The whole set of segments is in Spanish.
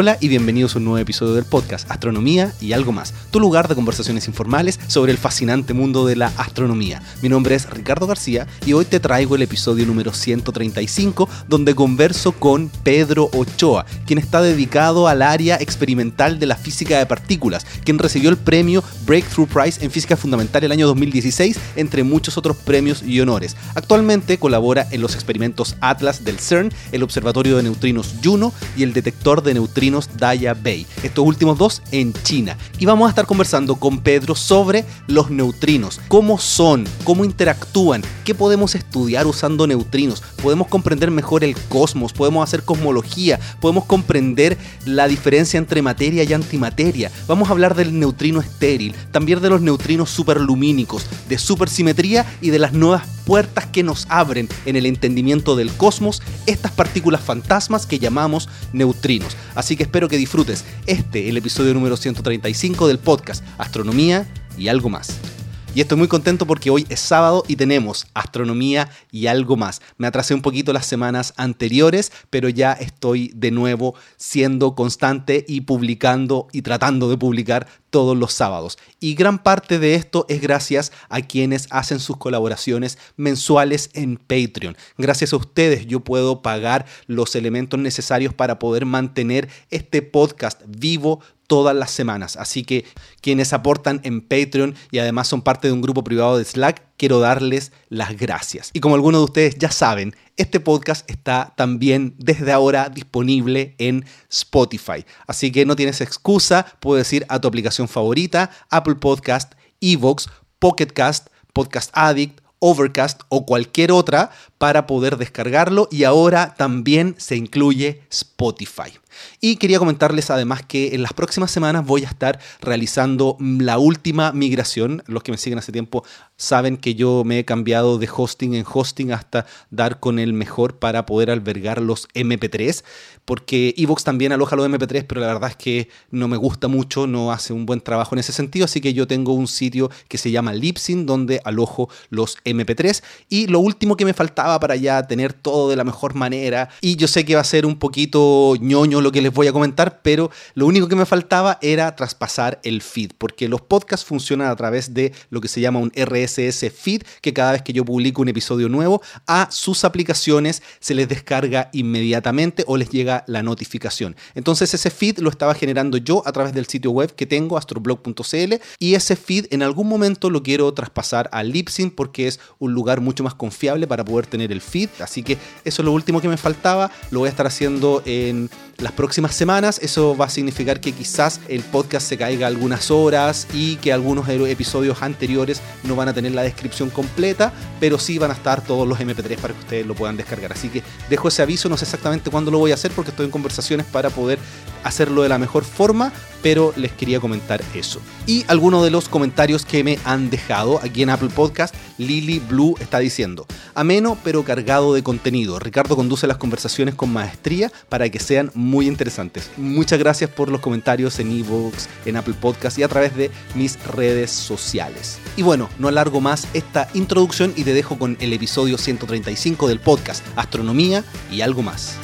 Hola y bienvenidos a un nuevo episodio del podcast Astronomía y algo más, tu lugar de conversaciones informales sobre el fascinante mundo de la astronomía. Mi nombre es Ricardo García y hoy te traigo el episodio número 135 donde converso con Pedro Ochoa, quien está dedicado al área experimental de la física de partículas, quien recibió el premio Breakthrough Prize en Física Fundamental el año 2016, entre muchos otros premios y honores. Actualmente colabora en los experimentos Atlas del CERN, el Observatorio de Neutrinos Juno y el detector de neutrinos Daya Bay, estos últimos dos en China. Y vamos a estar conversando con Pedro sobre los neutrinos, cómo son, cómo interactúan, qué podemos estudiar usando neutrinos, podemos comprender mejor el cosmos, podemos hacer cosmología, podemos comprender la diferencia entre materia y antimateria. Vamos a hablar del neutrino estéril, también de los neutrinos superlumínicos, de supersimetría y de las nuevas puertas que nos abren en el entendimiento del cosmos estas partículas fantasmas que llamamos neutrinos. Así que espero que disfrutes este, el episodio número 135 del podcast Astronomía y algo más. Y estoy muy contento porque hoy es sábado y tenemos astronomía y algo más. Me atrasé un poquito las semanas anteriores, pero ya estoy de nuevo siendo constante y publicando y tratando de publicar todos los sábados. Y gran parte de esto es gracias a quienes hacen sus colaboraciones mensuales en Patreon. Gracias a ustedes yo puedo pagar los elementos necesarios para poder mantener este podcast vivo todas las semanas. Así que quienes aportan en Patreon y además son parte de un grupo privado de Slack, quiero darles las gracias. Y como algunos de ustedes ya saben, este podcast está también desde ahora disponible en Spotify. Así que no tienes excusa, puedes ir a tu aplicación favorita, Apple Podcast, Evox, Pocket Cast, Podcast Addict, Overcast o cualquier otra para poder descargarlo y ahora también se incluye Spotify. Y quería comentarles además que en las próximas semanas voy a estar realizando la última migración. Los que me siguen hace tiempo saben que yo me he cambiado de hosting en hosting hasta dar con el mejor para poder albergar los MP3, porque Evox también aloja los MP3, pero la verdad es que no me gusta mucho, no hace un buen trabajo en ese sentido, así que yo tengo un sitio que se llama Lipsyn donde alojo los MP3 y lo último que me faltaba para ya tener todo de la mejor manera y yo sé que va a ser un poquito ñoño lo que les voy a comentar, pero lo único que me faltaba era traspasar el feed, porque los podcasts funcionan a través de lo que se llama un RSS feed, que cada vez que yo publico un episodio nuevo, a sus aplicaciones se les descarga inmediatamente o les llega la notificación. Entonces ese feed lo estaba generando yo a través del sitio web que tengo, astroblog.cl, y ese feed en algún momento lo quiero traspasar a Lipsyn porque es un lugar mucho más confiable para poder tener el feed. Así que eso es lo último que me faltaba. Lo voy a estar haciendo en las próximas semanas. Eso va a significar que quizás el podcast se caiga algunas horas y que algunos episodios anteriores no van a tener la descripción completa, pero sí van a estar todos los MP3 para que ustedes lo puedan descargar. Así que dejo ese aviso, no sé exactamente cuándo lo voy a hacer porque estoy en conversaciones para poder hacerlo de la mejor forma, pero les quería comentar eso. Y algunos de los comentarios que me han dejado aquí en Apple Podcast, Lily Blue está diciendo, ameno pero cargado de contenido. Ricardo conduce las conversaciones con maestría para que sean muy interesantes. Muchas gracias por los comentarios en Evox, en Apple Podcast y a través de mis redes sociales. Y bueno, no alargo más esta introducción y te dejo con el episodio 135 del podcast Astronomía y algo más.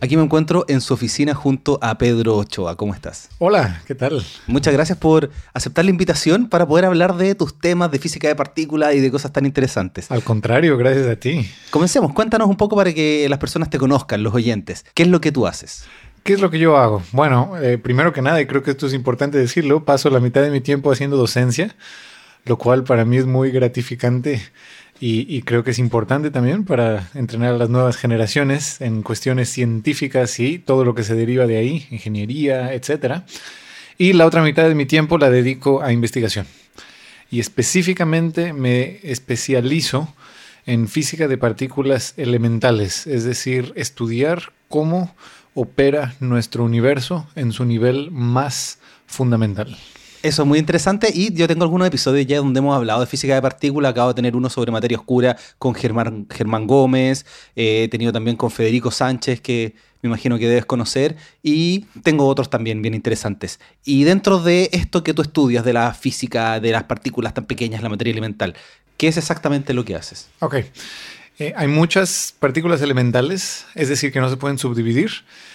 Aquí me encuentro en su oficina junto a Pedro Ochoa. ¿Cómo estás? Hola, ¿qué tal? Muchas gracias por aceptar la invitación para poder hablar de tus temas de física de partículas y de cosas tan interesantes. Al contrario, gracias a ti. Comencemos, cuéntanos un poco para que las personas te conozcan, los oyentes. ¿Qué es lo que tú haces? ¿Qué es lo que yo hago? Bueno, eh, primero que nada, y creo que esto es importante decirlo, paso la mitad de mi tiempo haciendo docencia, lo cual para mí es muy gratificante y, creo que es importante también para entrenar a las nuevas generaciones en cuestiones científicas y todo lo que se deriva de ahí, ingeniería, etc. Y la otra mitad de mi tiempo la dedico a investigación. Y específicamente me especializo en física de partículas elementales, es decir, estudiar cómo opera nuestro universo en su nivel más fundamental. Eso es muy interesante y yo tengo algunos episodios ya donde hemos hablado de física de partículas. Acabo de tener uno sobre materia oscura con Germán, Germán Gómez. Eh, he tenido también con Federico Sánchez, que me imagino que debes conocer. Y tengo otros también bien interesantes. Y dentro de esto que tú estudias, de la física de las partículas tan pequeñas, la materia elemental, ¿Qué es exactamente lo que haces? Ok. Eh, hay muchas partículas elementales, es decir, que no se pueden subdividir,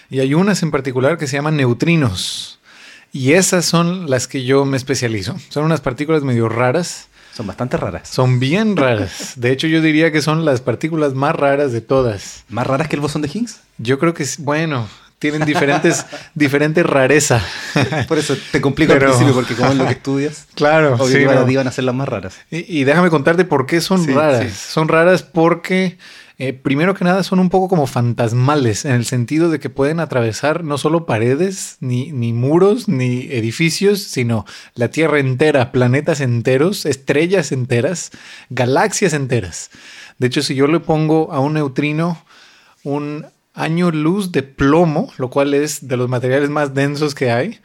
y hay unas en particular que se llaman neutrinos. Y esas son las que yo me especializo. Son unas partículas medio raras. Son bastante raras. Son bien raras. De hecho, yo diría que son las partículas más raras de todas. ¿Más raras que el bosón de Higgs? Yo creo que, bueno, tienen diferentes, diferentes rareza. Por eso te complico al principio, porque como es lo que estudias. Claro, sí, iban a ser las más raras. Y, déjame contarte por qué son raras. Son raras porque, eh, primero que nada, son un poco como fantasmales, en el sentido de que pueden atravesar no solo paredes, ni, ni muros, ni edificios, sino la Tierra entera, planetas enteros, estrellas enteras, galaxias enteras. De hecho, si yo le pongo a un neutrino un año luz de plomo, lo cual es de los materiales más densos que hay,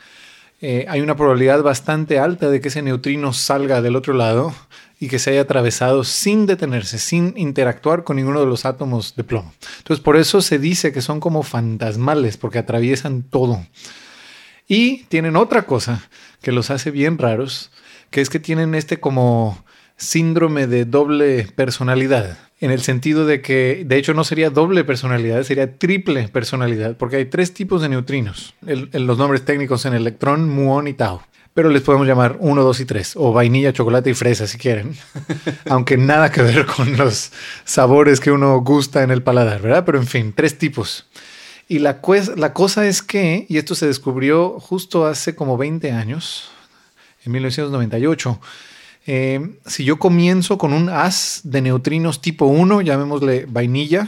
eh, hay una probabilidad bastante alta de que ese neutrino salga del otro lado y que se haya atravesado sin detenerse, sin interactuar con ninguno de los átomos de plomo. Entonces, por eso se dice que son como fantasmales, porque atraviesan todo. Y tienen otra cosa que los hace bien raros, que es que tienen este como síndrome de doble personalidad en el sentido de que, de hecho, no sería doble personalidad, sería triple personalidad, porque hay tres tipos de neutrinos. los nombres técnicos en electrón, muón y tau. Pero les podemos llamar 1, 2 y 3, o vainilla, chocolate y fresa si quieren. Aunque nada que ver con los sabores que uno gusta en el paladar, ¿verdad? Pero en fin, tres tipos. Y la, la cosa es que, y esto se descubrió justo hace como 20 años, en 1998, eh, si yo comienzo con un haz de neutrinos tipo 1, llamémosle vainilla,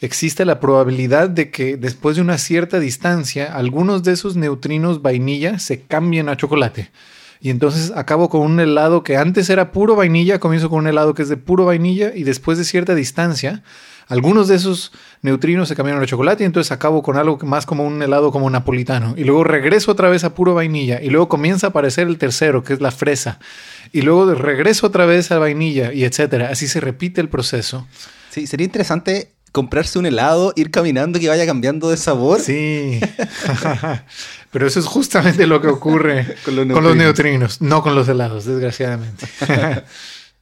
existe la probabilidad de que después de una cierta distancia, algunos de esos neutrinos vainilla se cambien a chocolate. Y entonces acabo con un helado que antes era puro vainilla, comienzo con un helado que es de puro vainilla y después de cierta distancia, algunos de esos neutrinos se cambiaron a chocolate y entonces acabo con algo más como un helado como napolitano. Y luego regreso otra vez a puro vainilla y luego comienza a aparecer el tercero, que es la fresa. Y luego regreso otra vez a vainilla y etcétera. Así se repite el proceso. Sí, sería interesante comprarse un helado, ir caminando y que vaya cambiando de sabor. Sí. Pero eso es justamente lo que ocurre con, los con, los neutrinos, no con los helados, desgraciadamente.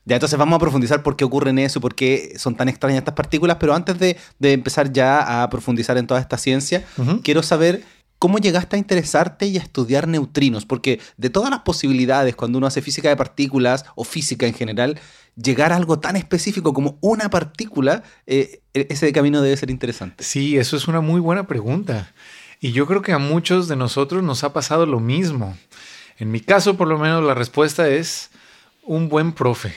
Ya, entonces vamos a profundizar por qué ocurren eso, por qué son tan extrañas estas partículas, pero antes de, empezar ya a profundizar en toda esta ciencia, quiero saber cómo llegaste a interesarte y a estudiar neutrinos, porque de todas las posibilidades, cuando uno hace física de partículas o física en general, llegar a algo tan específico como una partícula, eh, e-, ese camino debe ser interesante. Sí, eso es una muy buena pregunta. Y yo creo que a muchos de nosotros nos ha pasado lo mismo. En mi caso, por lo menos, la respuesta es un buen profe.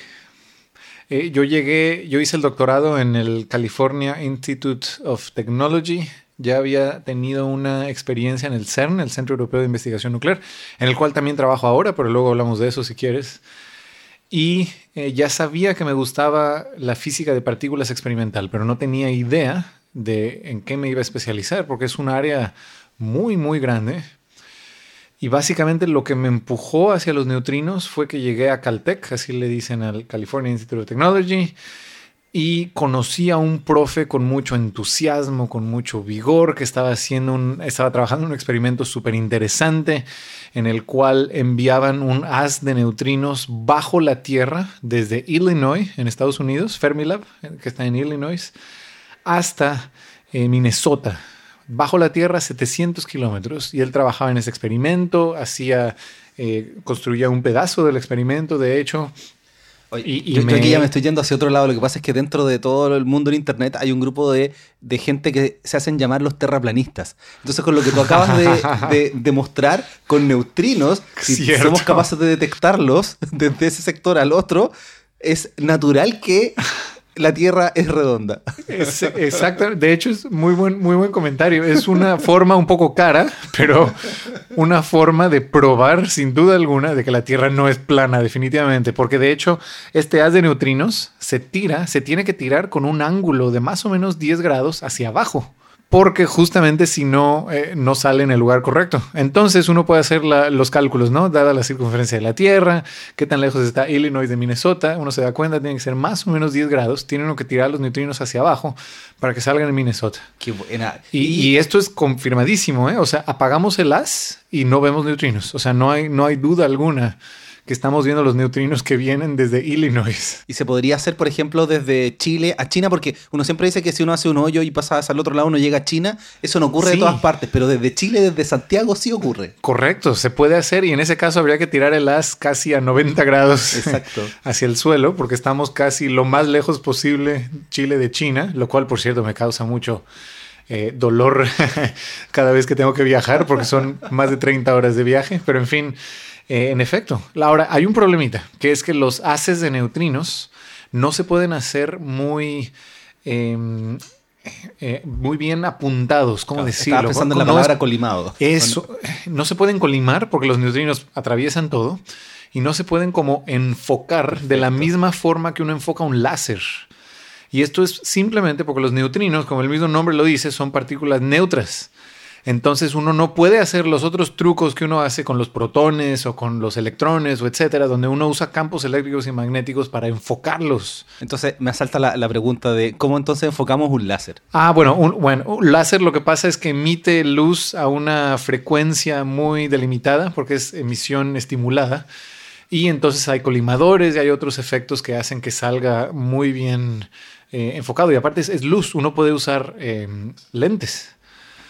Eh, yo llegué, yo hice el doctorado en el California Institute of Technology. Ya había tenido una experiencia en el CERN, el Centro Europeo de Investigación Nuclear, en el cual también trabajo ahora, pero luego hablamos de eso si quieres. Y eh, ya sabía que me gustaba la física de partículas experimental, pero no tenía idea de en qué me iba a especializar, porque es un área muy, muy grande. Y básicamente lo que me empujó hacia los neutrinos fue que llegué a Caltech, así le dicen al California Institute of Technology, y conocí a un profe con mucho entusiasmo, con mucho vigor, que estaba haciendo un, estaba trabajando en un experimento súper interesante en el cual enviaban un haz de neutrinos bajo la Tierra desde Illinois, en Estados Unidos, Fermilab, que está en Illinois, hasta eh, Minnesota, bajo la tierra 700 kilómetros y él trabajaba en ese experimento, hacía, eh, construía un pedazo del experimento, de hecho. y, yo aquí ya me estoy yendo hacia otro lado. Lo que pasa es que dentro de todo el mundo del Internet hay un grupo de, gente que se hacen llamar los terraplanistas. Entonces, con lo que tú acabas de, demostrar con neutrinos, si somos capaces de detectarlos desde ese sector al otro, es natural que la Tierra es redonda. exacto. De hecho, es muy buen, muy buen comentario. Es una forma un poco cara, pero una forma de probar, sin duda alguna, de que la Tierra no es plana, definitivamente. Porque de hecho, este haz de neutrinos se tira, se tiene que tirar con un ángulo de más o menos 10 grados hacia abajo porque justamente si no, eh, no sale en el lugar correcto. Entonces uno puede hacer los cálculos, ¿no? Dada la circunferencia de la Tierra, qué tan lejos está Illinois de Minnesota, uno se da cuenta, tiene que ser más o menos 10 grados, tiene uno que tirar los neutrinos hacia abajo para que salgan en Minnesota. Qué buena. Y, esto es confirmadísimo, ¿eh? O sea, apagamos el haz y no vemos neutrinos, o sea, no hay, no hay duda alguna que estamos viendo los neutrinos que vienen desde Illinois. Y se podría hacer, por ejemplo, desde Chile a China, porque uno siempre dice que si uno hace un hoyo y pasa al otro lado, uno llega a China. Eso no ocurre Sí. de todas partes, pero desde Chile, desde Santiago, sí ocurre. Correcto, se puede hacer y en ese caso habría que tirar el as casi a 90 grados Exacto. hacia el suelo, porque estamos casi lo más lejos posible Chile de China, lo cual, por cierto, me causa mucho eh, dolor cada vez que tengo que viajar, porque son más de 30 horas de viaje, pero en fin, eh, en efecto. Ahora, hay un problemita, que es que los haces de neutrinos no se pueden hacer muy... em, eh, muy bien apuntados, ¿cómo decirlo? Estaba pensando en la No palabra colimado. eso, no se pueden colimar porque los neutrinos atraviesan todo y no se pueden como enfocar de la misma forma que uno enfoca un láser. Y esto es simplemente porque los neutrinos, como el mismo nombre lo dice, son partículas neutras. Entonces uno no puede hacer los otros trucos que uno hace con los protones o con los electrones o etcétera, donde uno usa campos eléctricos y magnéticos para enfocarlos. Entonces me asalta la, la pregunta de cómo entonces enfocamos un láser. Ah, bueno, un, bueno, un láser lo que pasa es que emite luz a una frecuencia muy delimitada porque es emisión estimulada. Y entonces hay colimadores y hay otros efectos que hacen que salga muy bien eh, enfocado. Y aparte es, es luz, uno puede usar eh, lentes.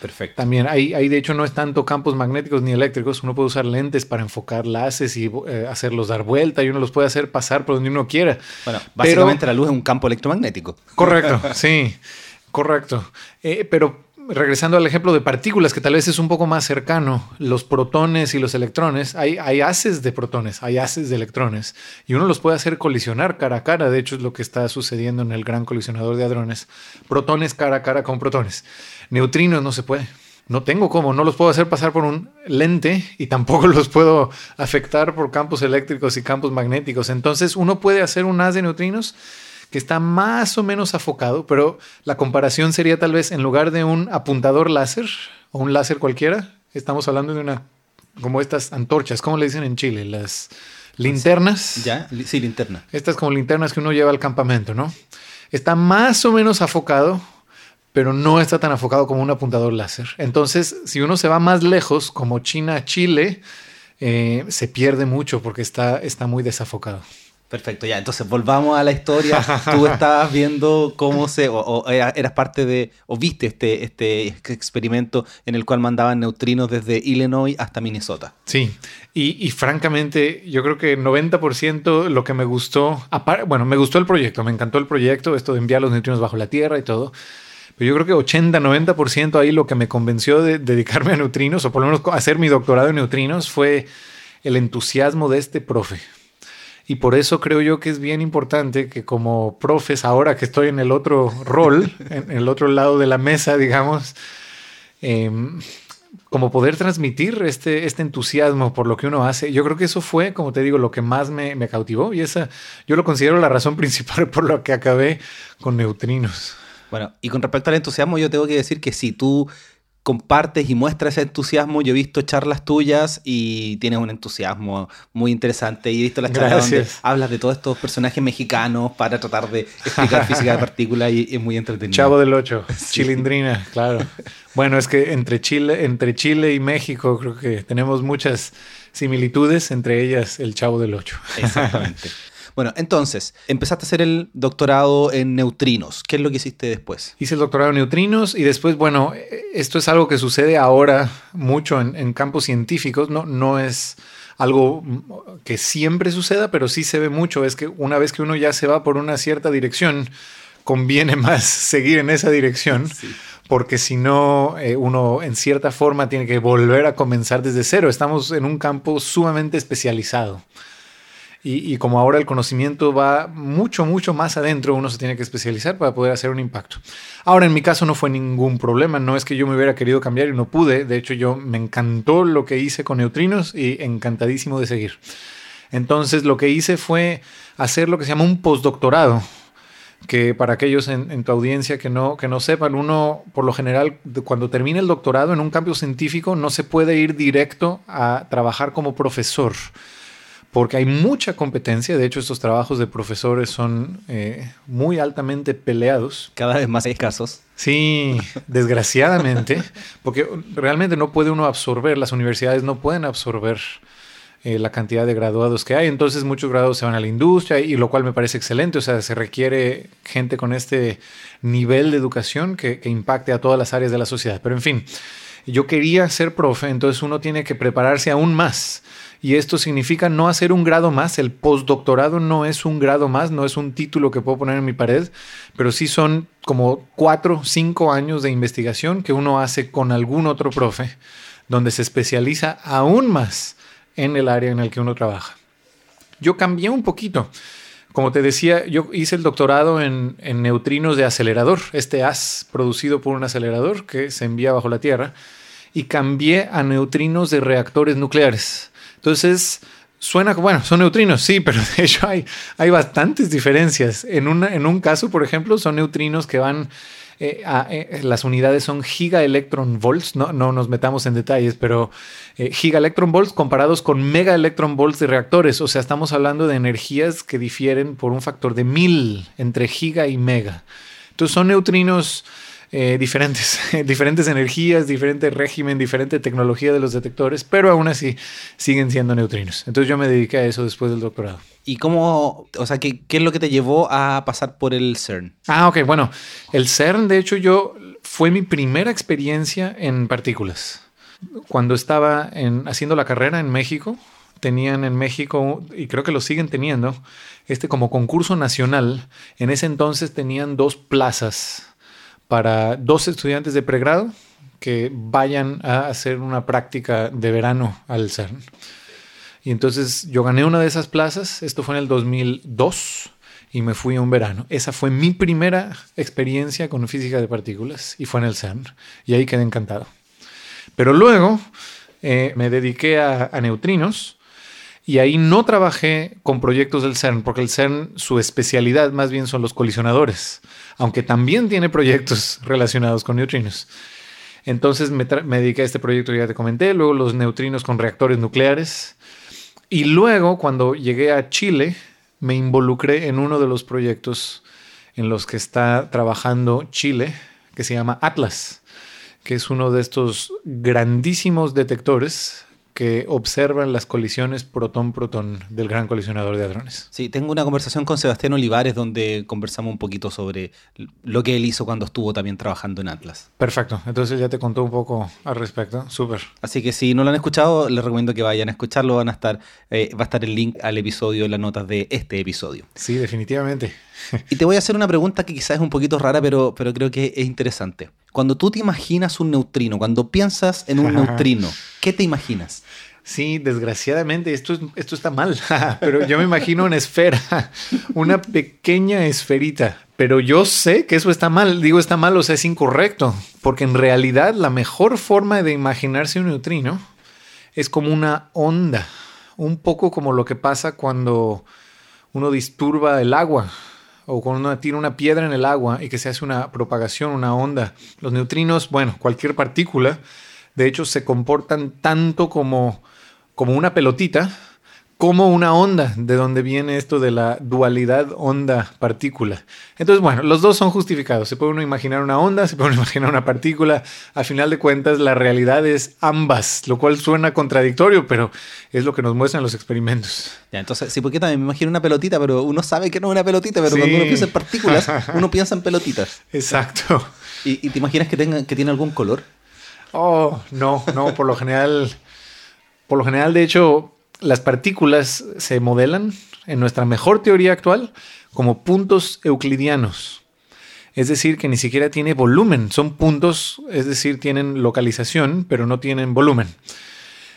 Perfecto. También hay, hay, de hecho, no es tanto campos magnéticos ni eléctricos. Uno puede usar lentes para enfocar láseres y eh, hacerlos dar vuelta y uno los puede hacer pasar por donde uno quiera. Bueno, básicamente la luz es un campo electromagnético. Correcto, sí, correcto. Eh, pero regresando al ejemplo de partículas, que tal vez es un poco más cercano, los protones y los electrones, hay, hay haces de protones, hay haces de electrones, y uno los puede hacer colisionar cara a cara. De hecho, es lo que está sucediendo en el gran colisionador de hadrones. Protones cara a cara con protones. Neutrinos no se puede. No tengo cómo, no los puedo hacer pasar por un lente y tampoco los puedo afectar por campos eléctricos y campos magnéticos. Entonces, uno puede hacer un haz de neutrinos que está más o menos afocado, pero la comparación sería tal vez en lugar de un apuntador láser o un láser cualquiera, estamos hablando de una, como estas antorchas, ¿cómo le dicen en Chile? Las linternas. ¿Ya? Sí, linterna. Estas como linternas que uno lleva al campamento, ¿no? Está más o menos afocado, pero no está tan afocado como un apuntador láser. Entonces, si uno se va más lejos, como China, Chile, eh, se pierde mucho porque está, está muy desafocado. Perfecto, ya. Entonces volvamos a la historia. Tú estabas viendo cómo se, o, o era- eras parte de, o viste este, este experimento en el cual mandaban neutrinos desde Illinois hasta Minnesota. Sí, y, y francamente yo creo que 90% lo que me gustó, bueno, me gustó el proyecto, me encantó el proyecto, esto de enviar los neutrinos bajo la Tierra y todo, pero yo creo que 80-90% ahí lo que me convenció de dedicarme a neutrinos, o por lo menos hacer mi doctorado en neutrinos, fue el entusiasmo de este profe. Y por eso creo yo que es bien importante que como profes, ahora que estoy en el otro rol, en el otro lado de la mesa, digamos, em, como poder transmitir este, este entusiasmo por lo que uno hace. Yo creo que eso fue, como te digo, lo que más me, me cautivó y esa yo lo considero la razón principal por la que acabé con neutrinos. Bueno, y con respecto al entusiasmo, yo tengo que decir que si tú compartes y muestras ese entusiasmo, yo he visto charlas tuyas y tienes un entusiasmo muy interesante. Y he visto las charlas donde hablas de todos estos personajes mexicanos para tratar de explicar física de partículas y es muy entretenido. Chavo del 8, Chilindrina, claro. Bueno, es que entre Chile, entre Chile y México creo que tenemos muchas similitudes, entre ellas el Chavo del 8. Exactamente. Bueno, entonces, empezaste a hacer el doctorado en neutrinos. ¿Qué es lo que hiciste después? Hice el doctorado en neutrinos y después, bueno, esto es algo que sucede ahora mucho en, en campos científicos, no, no es algo que siempre suceda, pero sí se ve mucho, es que una vez que uno ya se va por una cierta dirección, conviene más seguir en esa dirección, porque si no, eh, uno en cierta forma tiene que volver a comenzar desde cero. Estamos en un campo sumamente especializado. Y, como ahora el conocimiento va mucho, mucho más adentro, uno se tiene que especializar para poder hacer un impacto. Ahora, en mi caso no fue ningún problema, no es que yo me hubiera querido cambiar y no pude, de hecho yo me encantó lo que hice con neutrinos y encantadísimo de seguir. Entonces lo que hice fue hacer lo que se llama un postdoctorado, que para aquellos en, en tu audiencia que no, que no sepan, uno por lo general cuando termina el doctorado en un campo científico no se puede ir directo a trabajar como profesor porque hay mucha competencia. De hecho, estos trabajos de profesores son eh, muy altamente peleados. Cada vez más escasos. Sí, desgraciadamente, porque realmente no puede uno absorber, las universidades no pueden absorber eh, la cantidad de graduados que hay. Entonces muchos graduados se van a la industria y lo cual me parece excelente. O sea, se requiere gente con este nivel de educación que, que impacte a todas las áreas de la sociedad. Pero en fin, yo quería ser profe, entonces uno tiene que prepararse aún más. Y esto significa no hacer un grado más. El postdoctorado no es un grado más, no es un título que puedo poner en mi pared, pero sí son como cuatro, cinco años de investigación que uno hace con algún otro profe, donde se especializa aún más en el área en el que uno trabaja. Yo cambié un poquito. Como te decía, yo hice el doctorado en, en, neutrinos de acelerador, este haz producido por un acelerador que se envía bajo la Tierra, y cambié a neutrinos de reactores nucleares. Entonces, suena, bueno, son neutrinos, sí, pero de hecho hay, hay bastantes diferencias. En, una, en un caso, por ejemplo, son neutrinos que van eh, eh, las unidades son gigaelectron volts, no, no nos metamos en detalles, pero eh, gigaelectron volts comparados con mega electron volts de reactores, o sea, estamos hablando de energías que difieren por un factor de mil entre giga y mega. Entonces son neutrinos eh, diferentes, diferentes energías, diferente régimen, diferente tecnología de los detectores, pero aún así siguen siendo neutrinos. Entonces yo me dediqué a eso después del doctorado. ¿Y cómo, o sea, qué, qué es lo que te llevó a pasar por el CERN? Ah, ok, bueno, el CERN, de hecho, yo fue mi primera experiencia en partículas. Cuando estaba en, haciendo la carrera en México, tenían en México, y creo que lo siguen teniendo, este como concurso nacional. En ese entonces tenían dos plazas para dos estudiantes de pregrado que vayan a hacer una práctica de verano al CERN. Y entonces yo gané una de esas plazas, esto fue en el 2002, y me fui a un verano. Esa fue mi primera experiencia con física de partículas y fue en el CERN. Y ahí quedé encantado. Pero luego eh, me dediqué a, a neutrinos y ahí no trabajé con proyectos del CERN, porque el CERN, su especialidad más bien son los colisionadores, aunque también tiene proyectos relacionados con neutrinos. Entonces me, dediqué a este proyecto, ya te comenté, luego los neutrinos con reactores nucleares. Y luego, cuando llegué a Chile, me involucré en uno de los proyectos en los que está trabajando Chile, que se llama Atlas, que es uno de estos grandísimos detectores que observan las colisiones protón-protón del gran colisionador de hadrones. Sí, tengo una conversación con Sebastián Olivares donde conversamos un poquito sobre lo que él hizo cuando estuvo también trabajando en Atlas. Perfecto, entonces ya te contó un poco al respecto, súper. Así que si no lo han escuchado, les recomiendo que vayan a escucharlo, van a estar, eh, va a estar el link al episodio en las notas de este episodio. Sí, definitivamente. Y te voy a hacer una pregunta que quizás es un poquito rara, pero, pero creo que es interesante. Cuando tú te imaginas un neutrino, cuando piensas en un neutrino, ¿qué te imaginas? Sí, desgraciadamente, esto, esto está mal, pero yo me imagino una esfera, una pequeña esferita, pero yo sé que eso está mal, digo está mal, o sea, es incorrecto, porque en realidad la mejor forma de imaginarse un neutrino es como una onda, un poco como lo que pasa cuando uno disturba el agua o cuando uno tira una piedra en el agua y que se hace una propagación, una onda. Los neutrinos, bueno, cualquier partícula, de hecho se comportan tanto como como una pelotita, como una onda, de donde viene esto de la dualidad onda-partícula. Entonces, bueno, los dos son justificados. Se puede uno imaginar una onda, se puede uno imaginar una partícula. A final de cuentas, la realidad es ambas, lo cual suena contradictorio, pero es lo que nos muestran los experimentos. Ya, entonces, sí, porque también me imagino una pelotita, pero uno sabe que no es una pelotita, pero cuando uno piensa en partículas, uno piensa en pelotitas. Exacto. ¿Y, y te imaginas que, tenga, que tiene algún color? Oh, no, no, por lo general por lo general, de hecho, las partículas se modelan en nuestra mejor teoría actual como puntos euclidianos. Es decir, que ni siquiera tiene volumen. Son puntos, es decir, tienen localización, pero no tienen volumen.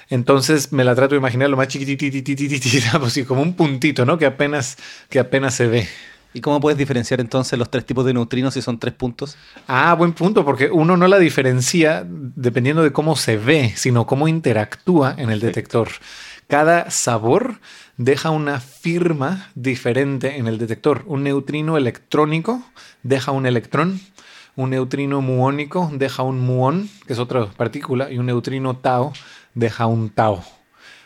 Entonces me la trato de imaginar lo más chiquititititititita, pues como un puntito, ¿no? Que apenas, que apenas se ve. ¿Y cómo puedes diferenciar entonces los tres tipos de neutrinos si son tres puntos? Ah, buen punto, porque uno no la diferencia dependiendo de cómo se ve, sino cómo interactúa en el detector. Cada sabor deja una firma diferente en el detector. Un neutrino electrónico deja un electrón, un neutrino muónico deja un muón, que es otra partícula, y un neutrino tau deja un tau.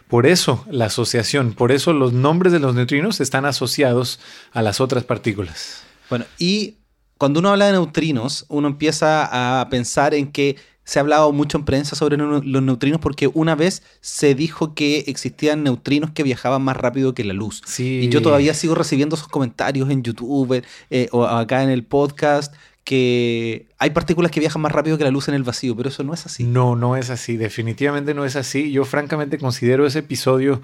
Por eso la asociación, por eso los nombres de los neutrinos están asociados a las otras partículas. Bueno, y cuando uno habla de neutrinos, uno empieza a pensar en que se ha hablado mucho en prensa sobre los neutrinos porque una vez se dijo que existían neutrinos que viajaban más rápido que la luz. Y yo todavía sigo recibiendo esos comentarios en YouTube eh, o acá en el podcast que hay partículas que viajan más rápido que la luz en el vacío, pero eso no es así. No, no es así, definitivamente no es así. Yo francamente considero ese episodio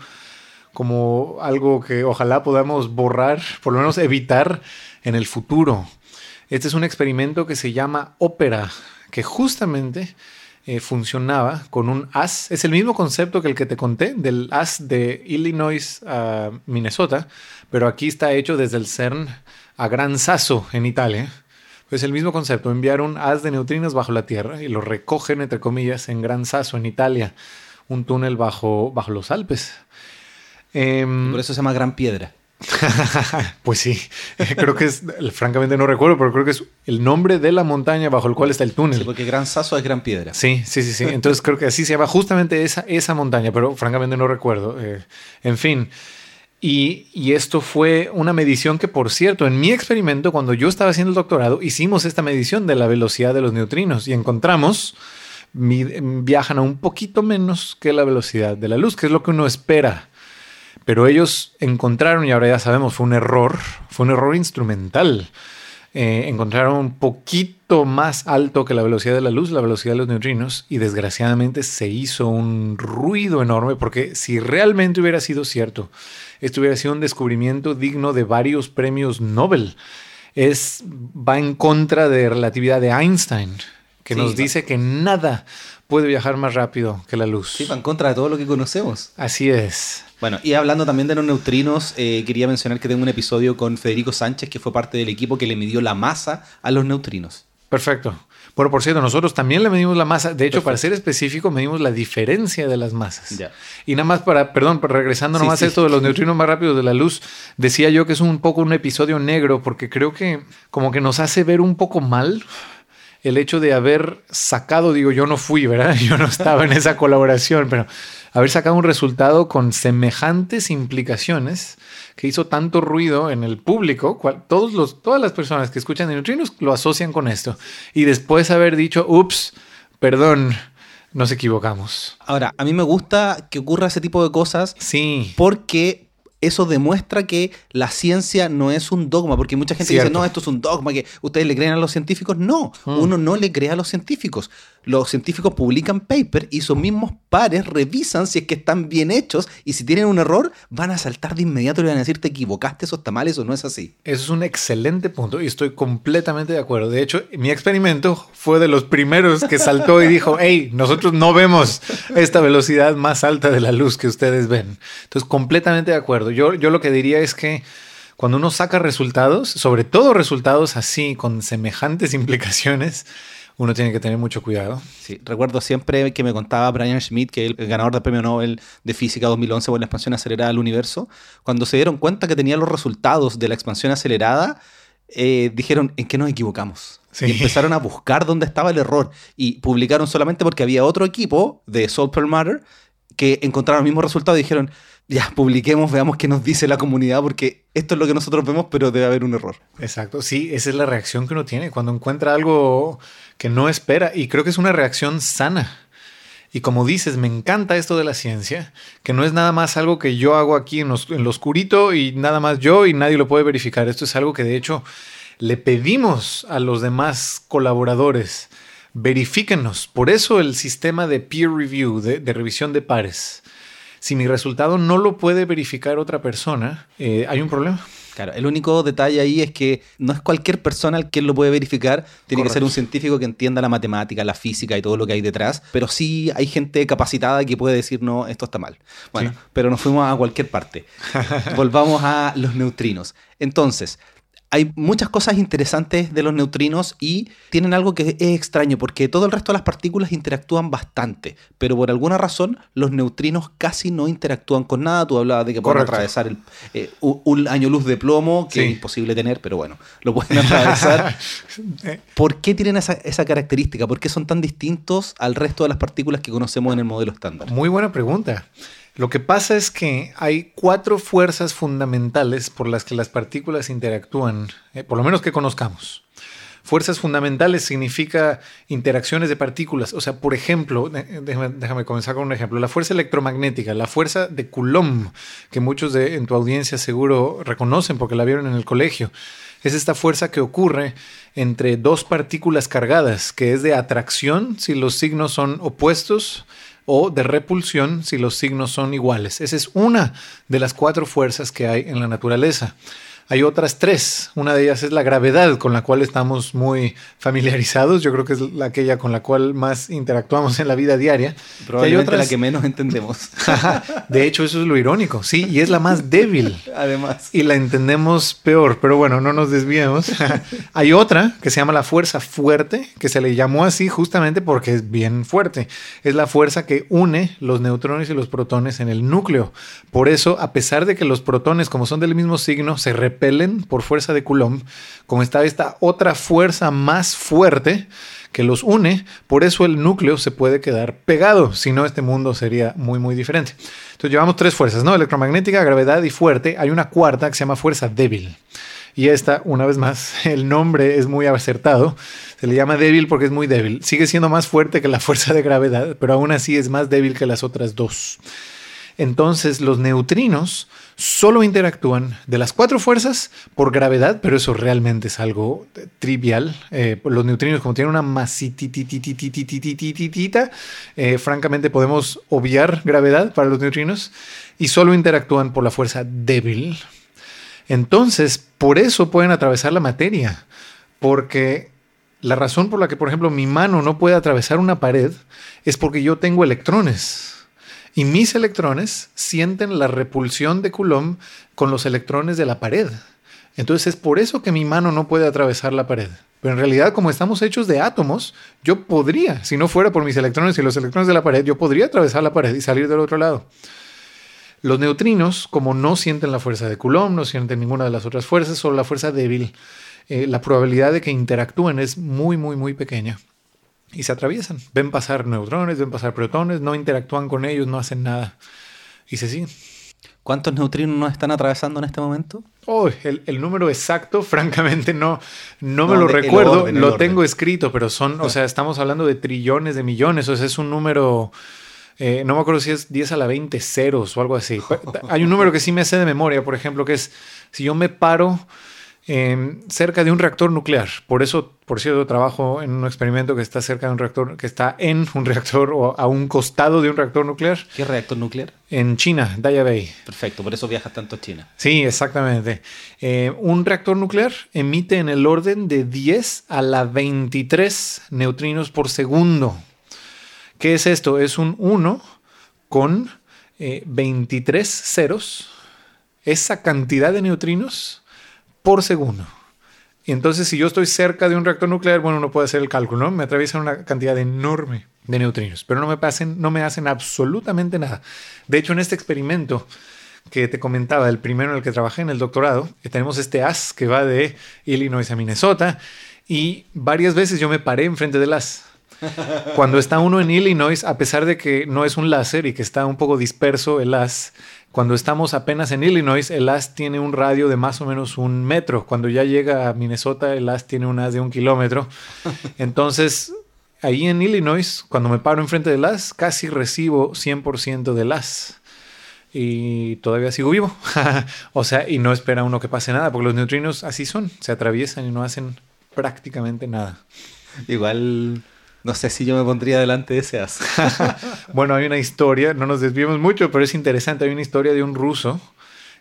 como algo que ojalá podamos borrar, por lo menos evitar en el futuro. Este es un experimento que se llama ópera, que justamente eh, funcionaba con un as. Es el mismo concepto que el que te conté del as de Illinois a Minnesota, pero aquí está hecho desde el CERN a Gran Sasso en Italia. Es el mismo concepto, enviar un haz de neutrinos bajo la Tierra y lo recogen, entre comillas, en Gran Sasso, en Italia, un túnel bajo, bajo los Alpes. Em, por eso se llama Gran Piedra. pues sí, creo que es, francamente no recuerdo, pero creo que es el nombre de la montaña bajo el cual está el túnel. Sí, porque Gran Sasso es Gran Piedra. Sí, sí, sí, sí. Entonces creo que así se llama justamente esa, esa montaña, pero francamente no recuerdo. Eh, en fin. Y, esto fue una medición que, por cierto, en mi experimento, cuando yo estaba haciendo el doctorado, hicimos esta medición de la velocidad de los neutrinos y encontramos viajan a un poquito menos que la velocidad de la luz, que es lo que uno espera. Pero ellos encontraron, y ahora ya sabemos, fue un error, fue un error instrumental. Eh, encontraron un poquito más alto que la velocidad de la luz, la velocidad de los neutrinos, y desgraciadamente se hizo un ruido enorme, porque si realmente hubiera sido cierto esto hubiera sido un descubrimiento digno de varios premios Nobel. Es, va en contra de relatividad de Einstein, que nos dice que nada puede viajar más rápido que la luz. Sí, va en contra de todo lo que conocemos. Así es. Bueno, y hablando también de los neutrinos, eh, quería mencionar que tengo un episodio con Federico Sánchez, que fue parte del equipo que le midió la masa a los neutrinos. Perfecto. Bueno, por cierto, nosotros también le medimos la masa. De hecho, para ser específico, medimos la diferencia de las masas. Y nada más para, perdón, regresando nomás a esto de los neutrinos más rápidos de la luz, decía yo que es un poco un episodio negro porque creo que como que nos hace ver un poco mal el hecho de haber sacado, digo, yo no fui, ¿verdad? Yo no estaba en esa colaboración, pero haber sacado un resultado con semejantes implicaciones que hizo tanto ruido en el público, todos los, todas las personas que escuchan de neutrinos lo asocian con esto. Y después haber dicho, ups, perdón, nos equivocamos. Ahora, a mí me gusta que ocurra ese tipo de cosas. Sí. Porque eso demuestra que la ciencia no es un dogma, porque mucha gente dice, no, esto es un dogma, que ustedes le creen a los científicos. No, mm. uno no le cree a los científicos los científicos publican paper y sus mismos pares revisan si es que están bien hechos y si tienen un error van a saltar de inmediato y van a decir te equivocaste, eso está mal, eso no es así. Eso es un excelente punto y estoy completamente de acuerdo. De hecho, mi experimento fue de los primeros que saltó y dijo, hey, nosotros no vemos esta velocidad más alta de la luz que ustedes ven. Entonces, completamente de acuerdo. Yo, yo lo que diría es que cuando uno saca resultados, sobre todo resultados así, con semejantes implicaciones, uno tiene que tener mucho cuidado. Sí, recuerdo siempre que me contaba Brian Schmidt, que es el ganador del Premio Nobel de Física 2011 por la expansión acelerada del universo, cuando se dieron cuenta que tenía los resultados de la expansión acelerada, eh, dijeron, ¿en qué nos equivocamos? Y empezaron a buscar dónde estaba el error y publicaron solamente porque había otro equipo de Solper Matter que encontraron el mismo resultado y dijeron, ya, publiquemos, veamos qué nos dice la comunidad, porque esto es lo que nosotros vemos, pero debe haber un error. Exacto, sí, esa es la reacción que uno tiene cuando encuentra algo que no espera, y creo que es una reacción sana. Y como dices, me encanta esto de la ciencia, que no es nada más algo que yo hago aquí en, lo oscurito y nada más yo y nadie lo puede verificar. Esto es algo que de hecho le pedimos a los demás colaboradores, verifíquenos. Por eso el sistema de peer review, de revisión de pares si mi resultado no lo puede verificar otra persona, eh, hay un problema. Claro, el único detalle ahí es que no es cualquier persona el que lo puede verificar, tiene que ser un científico que entienda la matemática, la física y todo lo que hay detrás, pero sí hay gente capacitada que puede decir, no, esto está mal. Bueno, pero nos fuimos a cualquier parte. Volvamos a los neutrinos. Entonces, hay muchas cosas interesantes de los neutrinos y tienen algo que es extraño porque todo el resto de las partículas interactúan bastante, pero por alguna razón los neutrinos casi no interactúan con nada. Tú hablabas de que pueden atravesar eh, un año luz de plomo, que es imposible tener, pero bueno, lo pueden atravesar. ¿Por qué tienen esa, esa característica? ¿Por qué son tan distintos al resto de las partículas que conocemos en el modelo estándar? Muy buena pregunta. Lo que pasa es que hay cuatro fuerzas fundamentales por las que las partículas interactúan, eh, por lo menos que conozcamos. Fuerzas fundamentales significa interacciones de partículas. O sea, por ejemplo, déjame, déjame, comenzar con un ejemplo. La fuerza electromagnética, la fuerza de Coulomb, que muchos de, en tu audiencia seguro reconocen porque la vieron en el colegio, es esta fuerza que ocurre entre dos partículas cargadas, que es de atracción si los signos son opuestos o de repulsión si los signos son iguales. Esa es una de las cuatro fuerzas que hay en la naturaleza. Hay otras tres. Una de ellas es la gravedad, con la cual estamos muy familiarizados. Yo creo que es la, aquella con la cual más interactuamos en la vida diaria. Probablemente hay la que menos entendemos. de hecho, eso es lo irónico. Sí, y es la más débil. Además. Y la entendemos peor. Pero bueno, no nos desviemos. hay otra que se llama la fuerza fuerte, que se le llamó así justamente porque es bien fuerte. Es la fuerza que une los neutrones y los protones en el núcleo. Por eso, a pesar de que los protones, como son del mismo signo, se repelen por fuerza de Coulomb, como está esta otra fuerza más fuerte que los une, por eso el núcleo se puede quedar pegado, si no este mundo sería muy muy diferente. Entonces llevamos tres fuerzas, ¿no? Electromagnética, gravedad y fuerte. Hay una cuarta que se llama fuerza débil. Y esta, una vez más, el nombre es muy acertado. Se le llama débil porque es muy débil. Sigue siendo más fuerte que la fuerza de gravedad, pero aún así es más débil que las otras dos. Entonces los neutrinos solo interactúan de las cuatro fuerzas por gravedad, pero eso realmente es algo trivial. Eh, los neutrinos, como tienen una masititititititititita, eh, francamente podemos obviar gravedad para los neutrinos y solo interactúan por la fuerza débil. Entonces, por eso pueden atravesar la materia, porque la razón por la que, por ejemplo, mi mano no puede atravesar una pared es porque yo tengo electrones. Y mis electrones sienten la repulsión de Coulomb con los electrones de la pared. Entonces es por eso que mi mano no puede atravesar la pared. Pero en realidad, como estamos hechos de átomos, yo podría, si no fuera por mis electrones y los electrones de la pared, yo podría atravesar la pared y salir del otro lado. Los neutrinos, como no sienten la fuerza de Coulomb, no sienten ninguna de las otras fuerzas, solo la fuerza débil, eh, la probabilidad de que interactúen es muy, muy, muy pequeña y se atraviesan. Ven pasar neutrones, ven pasar protones, no interactúan con ellos, no hacen nada y se siguen. ¿Cuántos neutrinos nos están atravesando en este momento? Oh, el, número exacto, francamente, no, no, me lo recuerdo. lo tengo escrito, pero son, o sea, estamos hablando de trillones de millones. O sea, es un número, eh, no me acuerdo si es 10 a la 20 ceros o algo así. Hay un número que sí me hace de memoria, por ejemplo, que es si yo me paro cerca de un reactor nuclear. Por eso, por cierto, trabajo en un experimento que está cerca de un reactor, que está en un reactor o a un costado de un reactor nuclear. ¿Qué reactor nuclear? En China, Daya Bay. Perfecto, por eso viajas tanto a China. Sí, exactamente. Eh, un reactor nuclear emite en el orden de 10 a la 23 neutrinos por segundo. ¿Qué es esto? Es un 1 con 23 eh, ceros. Esa cantidad de neutrinos por segundo. Y entonces, si yo estoy cerca de un reactor nuclear, bueno, uno puede hacer el cálculo, ¿no? Me atraviesan una cantidad enorme de neutrinos, pero no me, pasen, no me hacen absolutamente nada. De hecho, en este experimento que te comentaba, el primero en el que trabajé en el doctorado, eh, tenemos este as que va de Illinois a Minnesota, y varias veces yo me paré enfrente del as. Cuando está uno en Illinois, a pesar de que no es un láser y que está un poco disperso el as, cuando estamos apenas en Illinois, el haz tiene un radio de más o menos un metro. Cuando ya llega a Minnesota, el haz tiene un haz de un kilómetro. Entonces, ahí en Illinois, cuando me paro enfrente del haz, casi recibo 100% del haz. Y todavía sigo vivo. o sea, y no espera uno que pase nada, porque los neutrinos así son, se atraviesan y no hacen prácticamente nada. Igual no sé si yo me pondría delante de ese as. bueno, hay una historia, no nos desviemos mucho, pero es interesante. Hay una historia de un ruso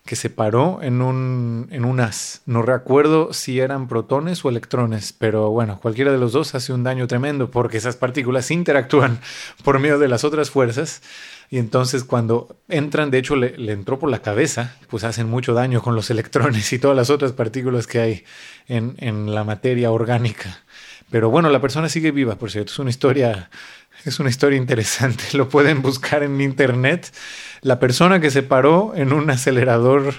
que se paró en un, en un as. No recuerdo si eran protones o electrones, pero bueno, cualquiera de los dos hace un daño tremendo porque esas partículas interactúan por medio de las otras fuerzas. Y entonces cuando entran, de hecho le, le, entró por la cabeza, pues hacen mucho daño con los electrones y todas las otras partículas que hay en, en la materia orgánica. Pero bueno, la persona sigue viva, por cierto. Es una historia, es una historia interesante. Lo pueden buscar en internet. La persona que se paró en un acelerador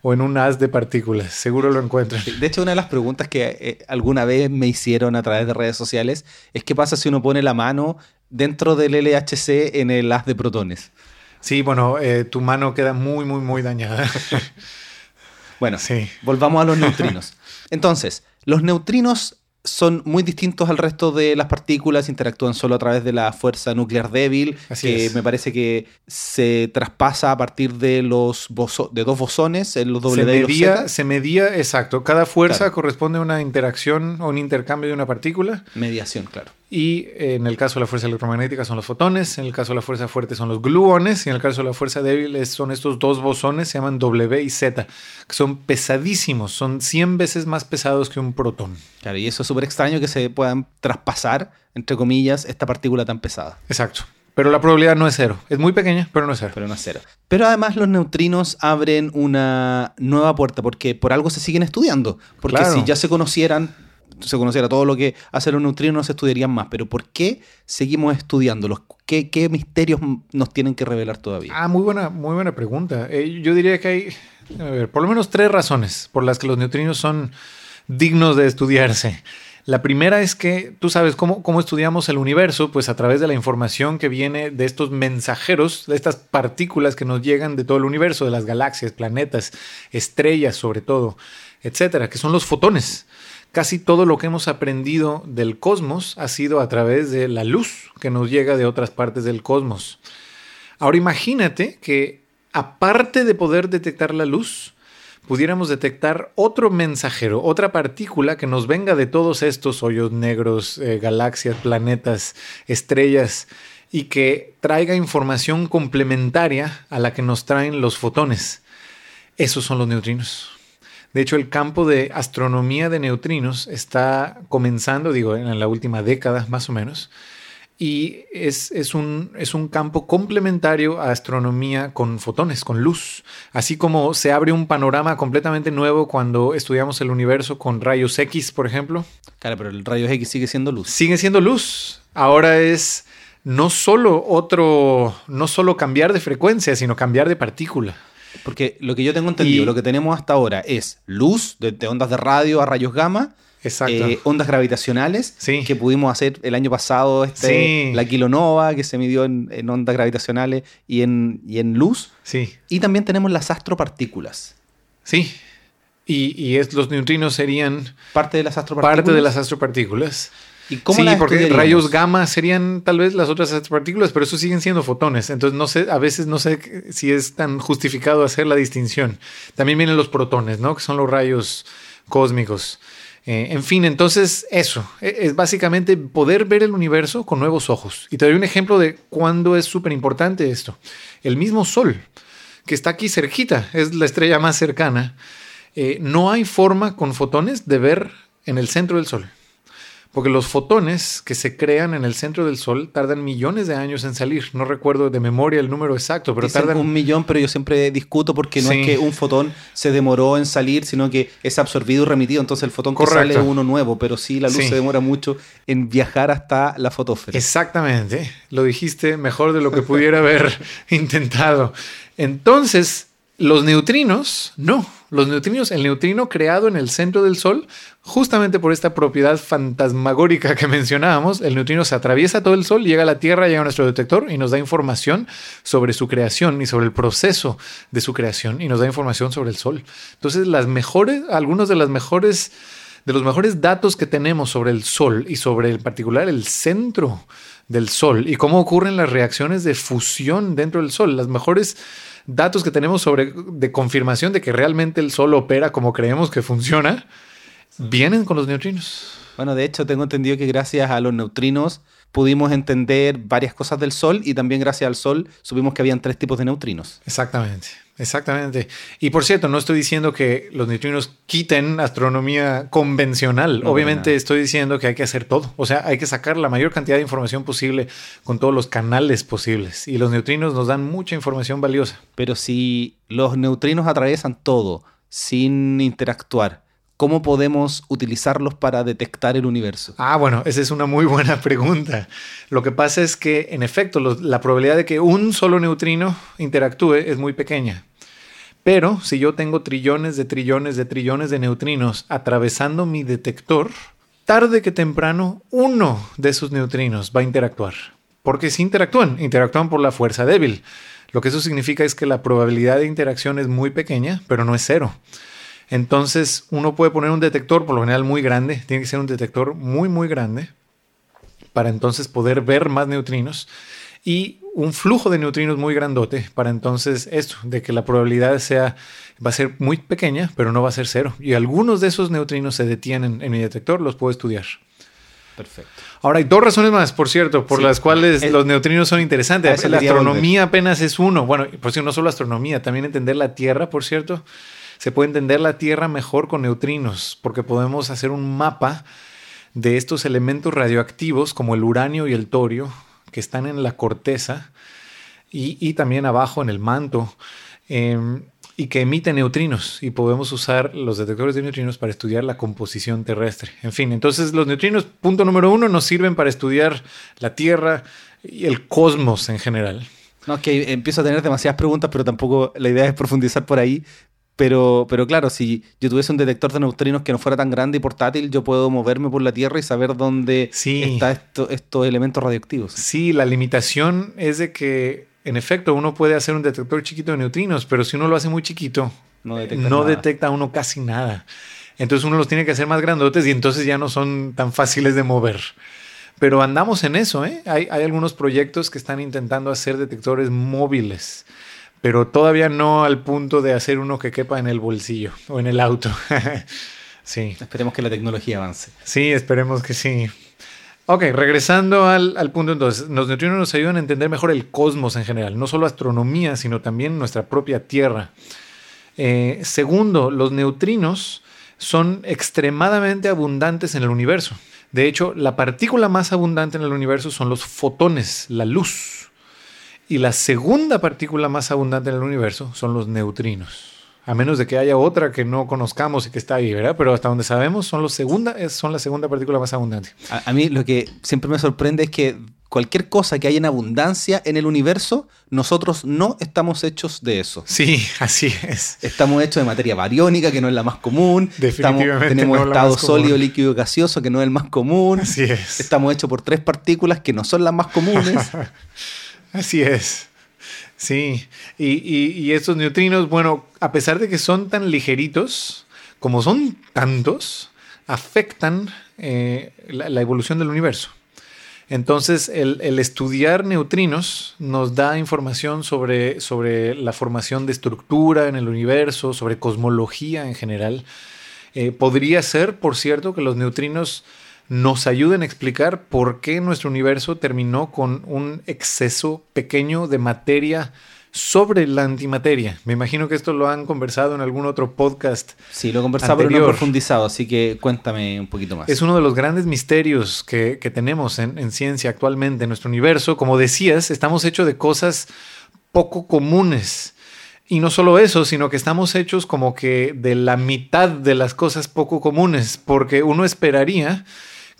o en un haz de partículas. Seguro lo encuentran. De hecho, una de las preguntas que eh, alguna vez me hicieron a través de redes sociales es qué pasa si uno pone la mano dentro del LHC en el haz de protones. Sí, bueno, eh, tu mano queda muy, muy, muy dañada. bueno, sí. volvamos a los neutrinos. Entonces, los neutrinos son muy distintos al resto de las partículas, interactúan solo a través de la fuerza nuclear débil, Así que es. me parece que se traspasa a partir de los de dos bosones, en los Se W y los medía, Z. se medía, exacto. Cada fuerza Claro. corresponde a una interacción o un intercambio de una partícula. Mediación, claro. Y eh, en el caso de la fuerza electromagnética son los fotones, en el caso de la fuerza fuerte son los gluones, y en el caso de la fuerza débil son estos dos bosones, se llaman W y Z, que son pesadísimos, son 100 veces más pesados que un protón. Claro, y eso es súper extraño que se puedan traspasar, entre comillas, esta partícula tan pesada. Exacto. Pero la probabilidad no es cero. Es muy pequeña, pero no es cero. Pero no es cero. Pero además los neutrinos abren una nueva puerta porque por algo se siguen estudiando. Porque Claro. si ya se conocieran, se conociera todo lo que hacen los neutrinos, no se estudiarían más. Pero ¿por qué seguimos estudiándolos? ¿Qué, qué misterios nos tienen que revelar todavía? Ah, muy buena, muy buena pregunta. Eh, yo diría que hay, a ver, por lo menos tres razones por las que los neutrinos son dignos de estudiarse. La primera es que tú sabes cómo, cómo estudiamos el universo, pues a través de la información que viene de estos mensajeros, de estas partículas que nos llegan de todo el universo, de las galaxias, planetas, estrellas sobre todo, etcétera, que son los fotones. Casi todo lo que hemos aprendido del cosmos ha sido a través de la luz que nos llega de otras partes del cosmos. Ahora imagínate que aparte de poder detectar la luz, pudiéramos detectar otro mensajero, otra partícula que nos venga de todos estos hoyos negros, eh, galaxias, planetas, estrellas, y que traiga información complementaria a la que nos traen los fotones. Esos son los neutrinos. De hecho, el campo de astronomía de neutrinos está comenzando, digo, en la última década más o menos, y es, es, un, es un campo complementario a astronomía con fotones, con luz. Así como se abre un panorama completamente nuevo cuando estudiamos el universo con rayos X, por ejemplo. Claro, pero el rayos X sigue siendo luz. Sigue siendo luz. Ahora es no solo otro, no solo cambiar de frecuencia, sino cambiar de partícula. Porque lo que yo tengo entendido, Y- lo que tenemos hasta ahora es luz, de, de ondas de radio a rayos gamma, Exacto. eh, ondas gravitacionales, Sí. que pudimos hacer el año pasado, este, Sí. la kilonova, que se midió en, en ondas gravitacionales y en, y en luz. sí, Y también tenemos las astropartículas. sí. Y, y es, los neutrinos serían Parte de las astropartículas. parte de las astropartículas. ¿Y cómo sí, las porque rayos gamma serían tal vez las otras partículas, pero eso siguen siendo fotones. Entonces no sé, a veces no sé si es tan justificado hacer la distinción. También vienen los protones, ¿no? Que son los rayos cósmicos. Eh, en fin, entonces eso e- es básicamente poder ver el universo con nuevos ojos. Y te doy un ejemplo de cuándo es súper importante esto. El mismo Sol, que está aquí cerquita, es la estrella más cercana. eh, no hay forma con fotones de ver en el centro del Sol. Porque los fotones que se crean en el centro del Sol tardan millones de años en salir. No recuerdo de memoria el número exacto, pero Dicen tardan un millón, pero yo siempre discuto porque no Sí. es que un fotón se demoró en salir, sino que es absorbido y remitido. Entonces el fotón que sale es uno nuevo, pero sí la luz Sí. se demora mucho en viajar hasta la fotósfera. Exactamente, lo dijiste mejor de lo que pudiera haber intentado. Entonces, los neutrinos, no, los neutrinos, el neutrino creado en el centro del Sol, justamente por esta propiedad fantasmagórica que mencionábamos, el neutrino se atraviesa todo el Sol, llega a la Tierra, llega a nuestro detector y nos da información sobre su creación y sobre el proceso de su creación y nos da información sobre el Sol. Entonces, las mejores, algunos de las mejores de los mejores datos que tenemos sobre el Sol y sobre en particular el centro del Sol y cómo ocurren las reacciones de fusión dentro del Sol, las mejores datos que tenemos sobre de confirmación de que realmente el Sol opera como creemos que funciona, vienen con los neutrinos. Bueno, de hecho, tengo entendido que gracias a los neutrinos pudimos entender varias cosas del Sol y también gracias al Sol supimos que habían tres tipos de neutrinos. Exactamente, exactamente. Y por cierto, no estoy diciendo que los neutrinos quiten astronomía convencional. No, Obviamente estoy diciendo que hay que hacer todo. O sea, hay que sacar la mayor cantidad de información posible con todos los canales posibles. Y los neutrinos nos dan mucha información valiosa. Pero si los neutrinos atraviesan todo sin interactuar, ¿cómo podemos utilizarlos para detectar el universo? Ah, bueno, esa es una muy buena pregunta. Lo que pasa es que, en efecto, la probabilidad de que un solo neutrino interactúe es muy pequeña. Pero si yo tengo trillones de trillones de trillones de neutrinos atravesando mi detector, tarde que temprano uno de esos neutrinos va a interactuar. Porque si interactúan, interactúan por la fuerza débil. Lo que eso significa es que la probabilidad de interacción es muy pequeña, pero no es cero. Entonces uno puede poner un detector, por lo general muy grande, tiene que ser un detector muy, muy grande, para entonces poder ver más neutrinos y un flujo de neutrinos muy grandote para entonces esto, de que la probabilidad sea, va a ser muy pequeña, pero no va a ser cero. Y algunos de esos neutrinos se detienen en mi detector, los puedo estudiar. Perfecto. Ahora hay dos razones más, por cierto, por Sí. las cuales El- los neutrinos son interesantes. La astronomía apenas es uno. Bueno, por cierto, no solo astronomía, también entender la Tierra, por cierto. Se puede entender la Tierra mejor con neutrinos, porque podemos hacer un mapa de estos elementos radioactivos como el uranio y el torio, que están en la corteza y, también abajo en el manto, eh, y que emiten neutrinos. Y podemos usar los detectores de neutrinos para estudiar la composición terrestre. En fin, entonces los neutrinos, punto número uno, nos sirven para estudiar la Tierra y el cosmos en general. No, que empiezo a tener demasiadas preguntas, pero tampoco la idea es profundizar por ahí. Pero, pero claro, si yo tuviese un detector de neutrinos que no fuera tan grande y portátil, yo puedo moverme por la Tierra y saber dónde Sí. están esto- estos elementos radioactivos. Sí, la limitación es de que, en efecto, uno puede hacer un detector chiquito de neutrinos, pero si uno lo hace muy chiquito, No detecta no detecta uno casi nada. Entonces uno los tiene que hacer más grandotes y entonces ya no son tan fáciles de mover. Pero andamos en eso, ¿eh? Hay, hay algunos proyectos que están intentando hacer detectores móviles, pero todavía no al punto de hacer uno que quepa en el bolsillo o en el auto. sí. Esperemos que la tecnología avance. Sí, esperemos que sí. Ok, regresando al, al punto entonces, los neutrinos nos ayudan a entender mejor el cosmos en general, no solo astronomía, sino también nuestra propia Tierra. Eh, segundo, los neutrinos son extremadamente abundantes en el universo. De hecho, la partícula más abundante en el universo son los fotones, la luz. Y la segunda partícula más abundante en el universo son los neutrinos. A menos de que haya otra que no conozcamos y que está ahí, ¿verdad? Pero hasta donde sabemos son, los segunda, son la segunda partícula más abundante. A, a mí lo que siempre me sorprende es que cualquier cosa que haya en abundancia en el universo, nosotros no estamos hechos de eso. Sí, así es. Estamos hechos de materia bariónica, que no es la más común. Estamos- Definitivamente tenemos no la estado común. sólido, líquido y gaseoso, que no es el más común. Así es. Estamos hechos por tres partículas que no son las más comunes. Así es. Sí. Y, y- y estos neutrinos, bueno, a pesar de que son tan ligeritos, como son tantos, afectan eh, la, evolución del universo. Entonces, el, el estudiar neutrinos nos da información sobre, sobre la formación de estructura en el universo, sobre cosmología en general. Eh, podría ser, por cierto, que los neutrinos nos ayuden a explicar por qué nuestro universo terminó con un exceso pequeño de materia sobre la antimateria. Me imagino que esto lo han conversado en algún otro podcast. Sí, lo he conversado, pero no profundizado, así que cuéntame un poquito más. Es uno de los grandes misterios que, que tenemos en, en ciencia actualmente en nuestro universo. Como decías, estamos hechos de cosas poco comunes. Y no solo eso, sino que estamos hechos como que de la mitad de las cosas poco comunes, porque uno esperaría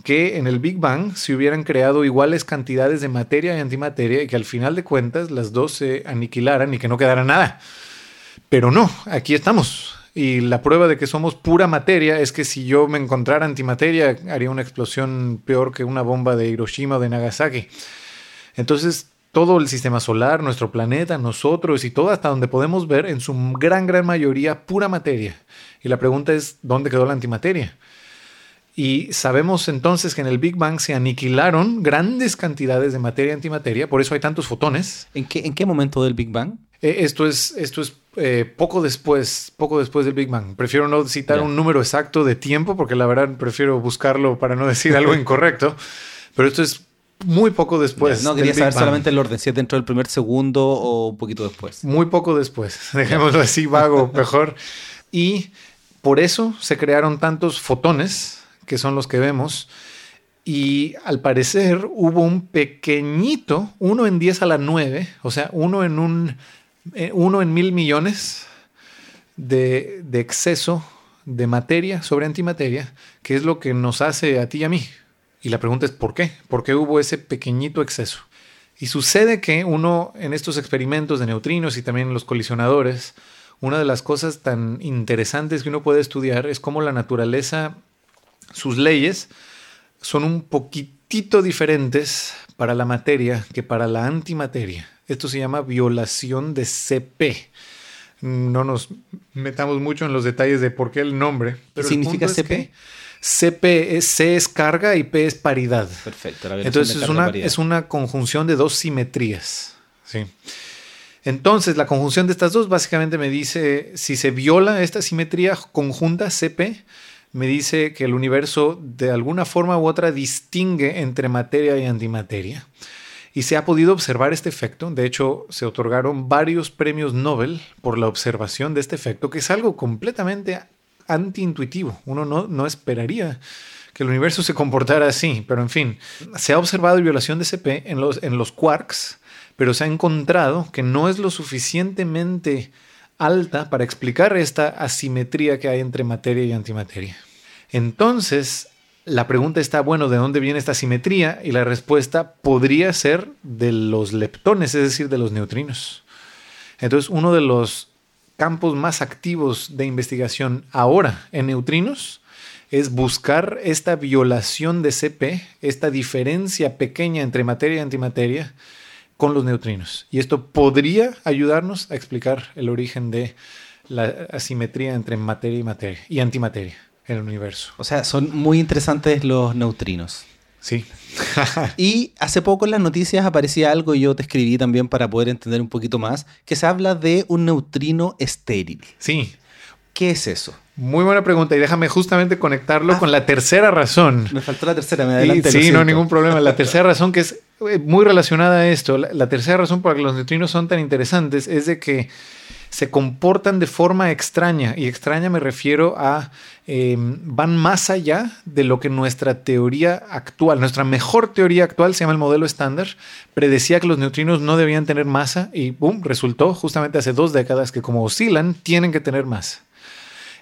que en el Big Bang se hubieran creado iguales cantidades de materia y antimateria y que al final de cuentas las dos se aniquilaran y que no quedara nada. Pero no, aquí estamos. Y la prueba de que somos pura materia es que si yo me encontrara antimateria, haría una explosión peor que una bomba de Hiroshima o de Nagasaki. Entonces, todo el sistema solar, nuestro planeta, nosotros y todo hasta donde podemos ver, en su gran, gran mayoría, pura materia. Y la pregunta es, ¿dónde quedó la antimateria? Y sabemos entonces que en el Big Bang se aniquilaron grandes cantidades de materia antimateria, por eso hay tantos fotones. ¿En qué, ¿En qué momento del Big Bang? Eh, esto es, esto es eh, poco después, poco después del Big Bang. Prefiero no citar un número exacto de tiempo, porque la verdad prefiero buscarlo para no decir algo incorrecto. Pero esto es muy poco después. no, quería saber Bang. solamente el orden, si es dentro del primer segundo o un poquito después. Muy poco después, dejémoslo así vago, mejor. Y por eso se crearon tantos fotones, que son los que vemos, y al parecer hubo un pequeñito, uno en 10 a la 9, o sea, uno en un, eh, uno en mil millones de, de exceso de materia sobre antimateria, que es lo que nos hace a ti y a mí. Y la pregunta es ¿por qué? ¿Por qué hubo ese pequeñito exceso? Y sucede que uno en estos experimentos de neutrinos y también en los colisionadores, una de las cosas tan interesantes que uno puede estudiar es cómo la naturaleza, sus leyes, son un poquitito diferentes para la materia que para la antimateria. Esto se llama violación de CP. no nos metamos mucho en los detalles de por qué el nombre. ¿Qué significa CP? CP es, C es carga y P es paridad. Perfecto. Entonces es una, es una conjunción de dos simetrías. Sí. Entonces, la conjunción de estas dos básicamente me dice, si se viola esta simetría conjunta CP, me dice que el universo de alguna forma u otra distingue entre materia y antimateria. Y se ha podido observar este efecto. De hecho, se otorgaron varios premios Nobel por la observación de este efecto, que es algo completamente antiintuitivo. Uno no, no esperaría que el universo se comportara así, pero en fin, se ha observado violación de CP en los, en los quarks, pero se ha encontrado que no es lo suficientemente alta para explicar esta asimetría que hay entre materia y antimateria. Entonces, la pregunta está, bueno, ¿de dónde viene esta asimetría? Y la respuesta podría ser de los leptones, es decir, de los neutrinos. Entonces, uno de los campos más activos de investigación ahora en neutrinos es buscar esta violación de CP, esta diferencia pequeña entre materia y antimateria con los neutrinos. Y esto podría ayudarnos a explicar el origen de la asimetría entre materia y materia y antimateria en el universo. O sea, son muy interesantes los neutrinos. Sí. y hace poco en las noticias aparecía algo y yo te escribí también para poder entender un poquito más, que se habla de un neutrino estéril. Sí. ¿Qué es eso? Muy buena pregunta y déjame justamente conectarlo ah. con la tercera razón. Me faltó la tercera, me adelante. Sí, no, ningún problema. La tercera razón que es eh, muy relacionada a esto, la, tercera razón por la que los neutrinos son tan interesantes es de que se comportan de forma extraña, y extraña me refiero a em, van más allá de lo que nuestra teoría actual, nuestra mejor teoría actual, se llama el modelo estándar, predecía que los neutrinos no debían tener masa y boom, resultó justamente hace dos décadas que como oscilan, tienen que tener masa.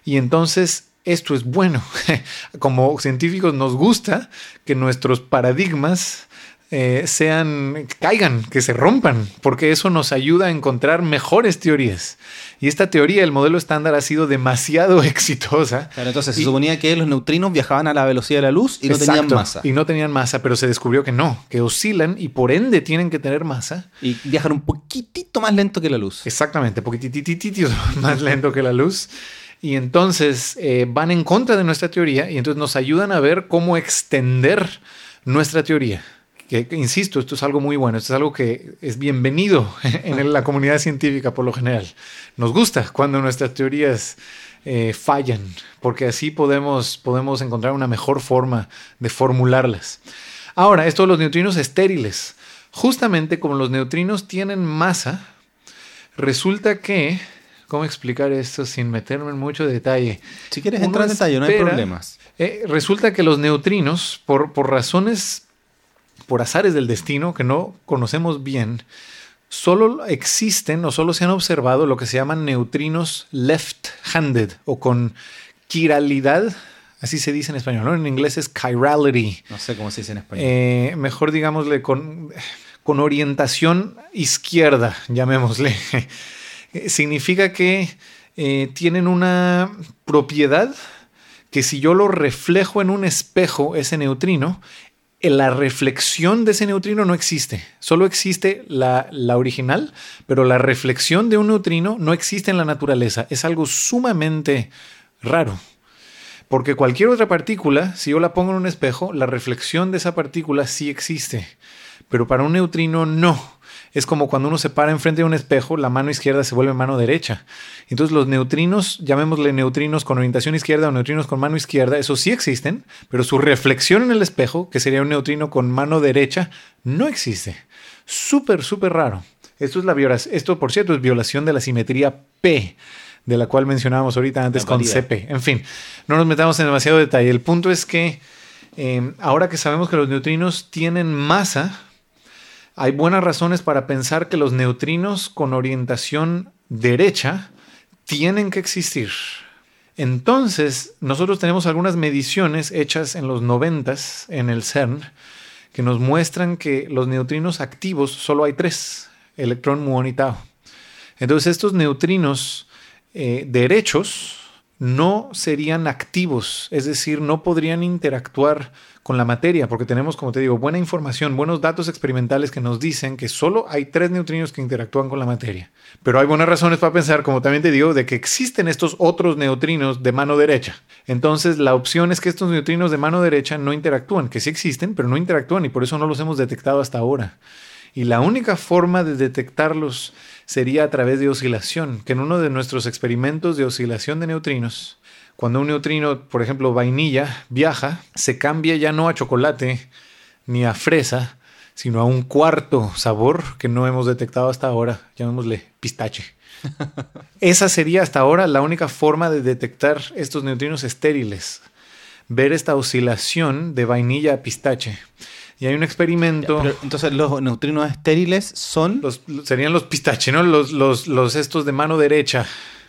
Y entonces esto es bueno. Como científicos nos gusta que nuestros paradigmas eh, sean, caigan, que se rompan, porque eso nos ayuda a encontrar mejores teorías. Y esta teoría, el modelo estándar, ha sido demasiado exitosa. entonces se suponía que los neutrinos viajaban a la velocidad de la luz y no tenían masa. Y no tenían masa, pero se descubrió que no, que oscilan y por ende tienen que tener masa. Y viajan un poquitito más lento que la luz. Exactamente, poquititito más lento que la luz. Y entonces eh, van en contra de nuestra teoría y entonces nos ayudan a ver cómo extender nuestra teoría que, insisto, esto es algo muy bueno, esto es algo que es bienvenido en la comunidad científica por lo general. Nos gusta cuando nuestras teorías eh, fallan, porque así podemos, podemos encontrar una mejor forma de formularlas. Ahora, esto de los neutrinos estériles. Justamente como los neutrinos tienen masa, resulta que ¿Cómo explicar esto sin meterme en mucho detalle? Si quieres entrar en detalle, no hay problemas. Eh, resulta que los neutrinos, por, por razones por azares del destino que no conocemos bien, solo existen o solo se han observado lo que se llaman neutrinos left-handed o con quiralidad, así se dice en español, ¿no? En inglés es chirality. No sé cómo se dice en español. Eh, mejor digámosle con, con orientación izquierda, llamémosle. Significa que eh, tienen una propiedad que si yo lo reflejo en un espejo, ese neutrino, la reflexión de ese neutrino no existe. Solo existe la, original, pero la reflexión de un neutrino no existe en la naturaleza. Es algo sumamente raro. Porque cualquier otra partícula, si yo la pongo en un espejo, la reflexión de esa partícula sí existe. Pero para un neutrino no es como cuando uno se para enfrente de un espejo, la mano izquierda se vuelve mano derecha. Entonces los neutrinos, llamémosle neutrinos con orientación izquierda o neutrinos con mano izquierda, esos sí existen, pero su reflexión en el espejo, que sería un neutrino con mano derecha, no existe. Súper, súper raro. Esto, es la Esto, por cierto, es violación de la simetría P de la cual mencionábamos ahorita antes con CP. En fin, no nos metamos en demasiado detalle. El punto es que eh, ahora que sabemos que los neutrinos tienen masa, hay buenas razones para pensar que los neutrinos con orientación derecha tienen que existir. Entonces, nosotros tenemos algunas mediciones hechas en los 90 en el CERN que nos muestran que los neutrinos activos solo hay tres, electrón, muón y tau. Entonces, estos neutrinos eh, derechos no serían activos, es decir, no podrían interactuar con la materia, porque tenemos, como te digo, buena información, buenos datos experimentales que nos dicen que solo hay tres neutrinos que interactúan con la materia. Pero hay buenas razones para pensar, como también te digo, de que existen estos otros neutrinos de mano derecha. Entonces, la opción es que estos neutrinos de mano derecha no interactúan, que sí existen, pero no interactúan y por eso no los hemos detectado hasta ahora. Y la única forma de detectarlos sería a través de oscilación, que en uno de nuestros experimentos de oscilación de neutrinos, cuando un neutrino, por ejemplo, vainilla, viaja, se cambia ya no a chocolate ni a fresa, sino a un cuarto sabor que no hemos detectado hasta ahora, llamémosle pistache. Esa sería hasta ahora la única forma de detectar estos neutrinos estériles, ver esta oscilación de vainilla a pistache. Y hay un experimento. entonces, los neutrinos estériles son. Los, serían los pistache, ¿no? Los, los, los, estos de mano derecha.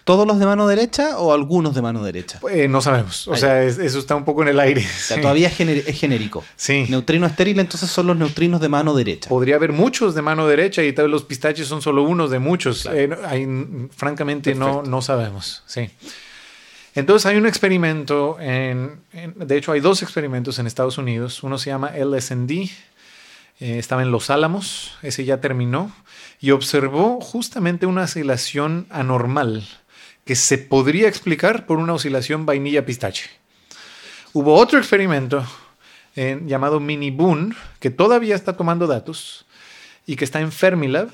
¿Todos los de mano derecha o algunos de mano derecha? Eh, no sabemos. O sea, eso está un poco en el aire. O sea, todavía es, genérico. Sí. Neutrino estéril, entonces son los neutrinos de mano derecha. Podría haber muchos de mano derecha y tal vez los pistaches son solo unos de muchos. Eh, francamente, no, no sabemos. Sí. Entonces hay un experimento, en, de hecho hay dos experimentos en Estados Unidos, uno se llama LSND, eh, estaba en Los Álamos, ese ya terminó, y observó justamente una oscilación anormal que se podría explicar por una oscilación vainilla-pistache. Hubo otro experimento eh, llamado Mini Boon, que todavía está tomando datos y que está en Fermilab,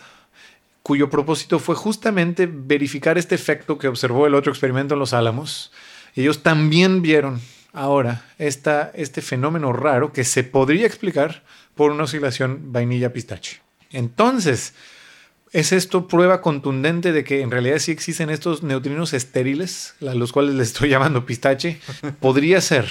cuyo propósito fue justamente verificar este efecto que observó el otro experimento en los Álamos. Ellos también vieron ahora esta, este fenómeno raro que se podría explicar por una oscilación vainilla-pistache. Entonces, ¿es esto prueba contundente de que en realidad sí existen estos neutrinos estériles, a los cuales les estoy llamando pistache? Podría ser,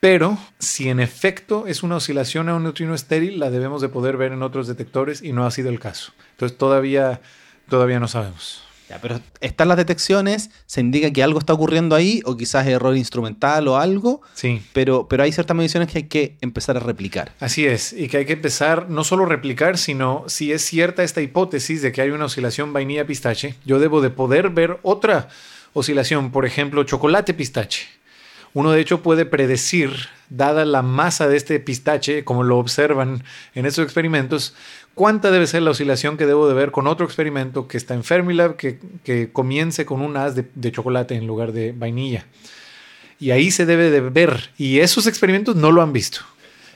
pero si en efecto es una oscilación a un neutrino estéril, la debemos de poder ver en otros detectores y no ha sido el caso. Entonces todavía, todavía no sabemos. Ya, pero están las detecciones, se indica que algo está ocurriendo ahí, o quizás error instrumental o algo. Sí. Pero, pero hay ciertas mediciones que hay que empezar a replicar. Así es, y que hay que empezar no solo replicar, sino si es cierta esta hipótesis de que hay una oscilación vainilla-pistache, yo debo de poder ver otra oscilación, por ejemplo, chocolate-pistache uno de hecho puede predecir, dada la masa de este pistache, como lo observan en estos experimentos, cuánta debe ser la oscilación que debo de ver con otro experimento que está en Fermilab, que, que comience con un haz de, chocolate en lugar de vainilla. Y ahí se debe de ver. Y esos experimentos no lo han visto.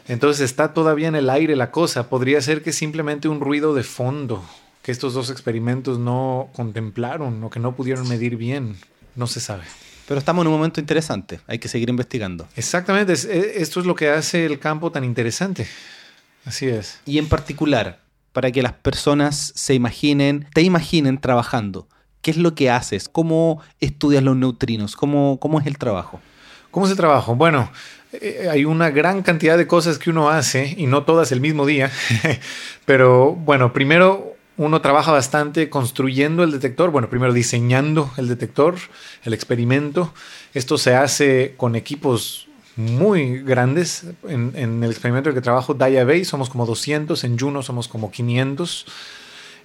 Entonces está todavía en el aire la cosa. Podría ser que simplemente un ruido de fondo que estos dos experimentos no contemplaron o que no pudieron medir bien. No se sabe. Pero estamos en un momento interesante, hay que seguir investigando. Exactamente, esto es lo que hace el campo tan interesante. Así es. Y en particular, para que las personas se imaginen, te imaginen trabajando, ¿qué es lo que haces? ¿Cómo estudias los neutrinos? ¿Cómo, cómo es el trabajo? ¿Cómo es el trabajo? Bueno, eh, hay una gran cantidad de cosas que uno hace y no todas el mismo día. Pero bueno, primero uno trabaja bastante construyendo el detector, bueno, primero diseñando el detector, el experimento. Esto se hace con equipos muy grandes. En, el experimento en el que trabajo, Bay, somos como 200, en Juno somos como 500.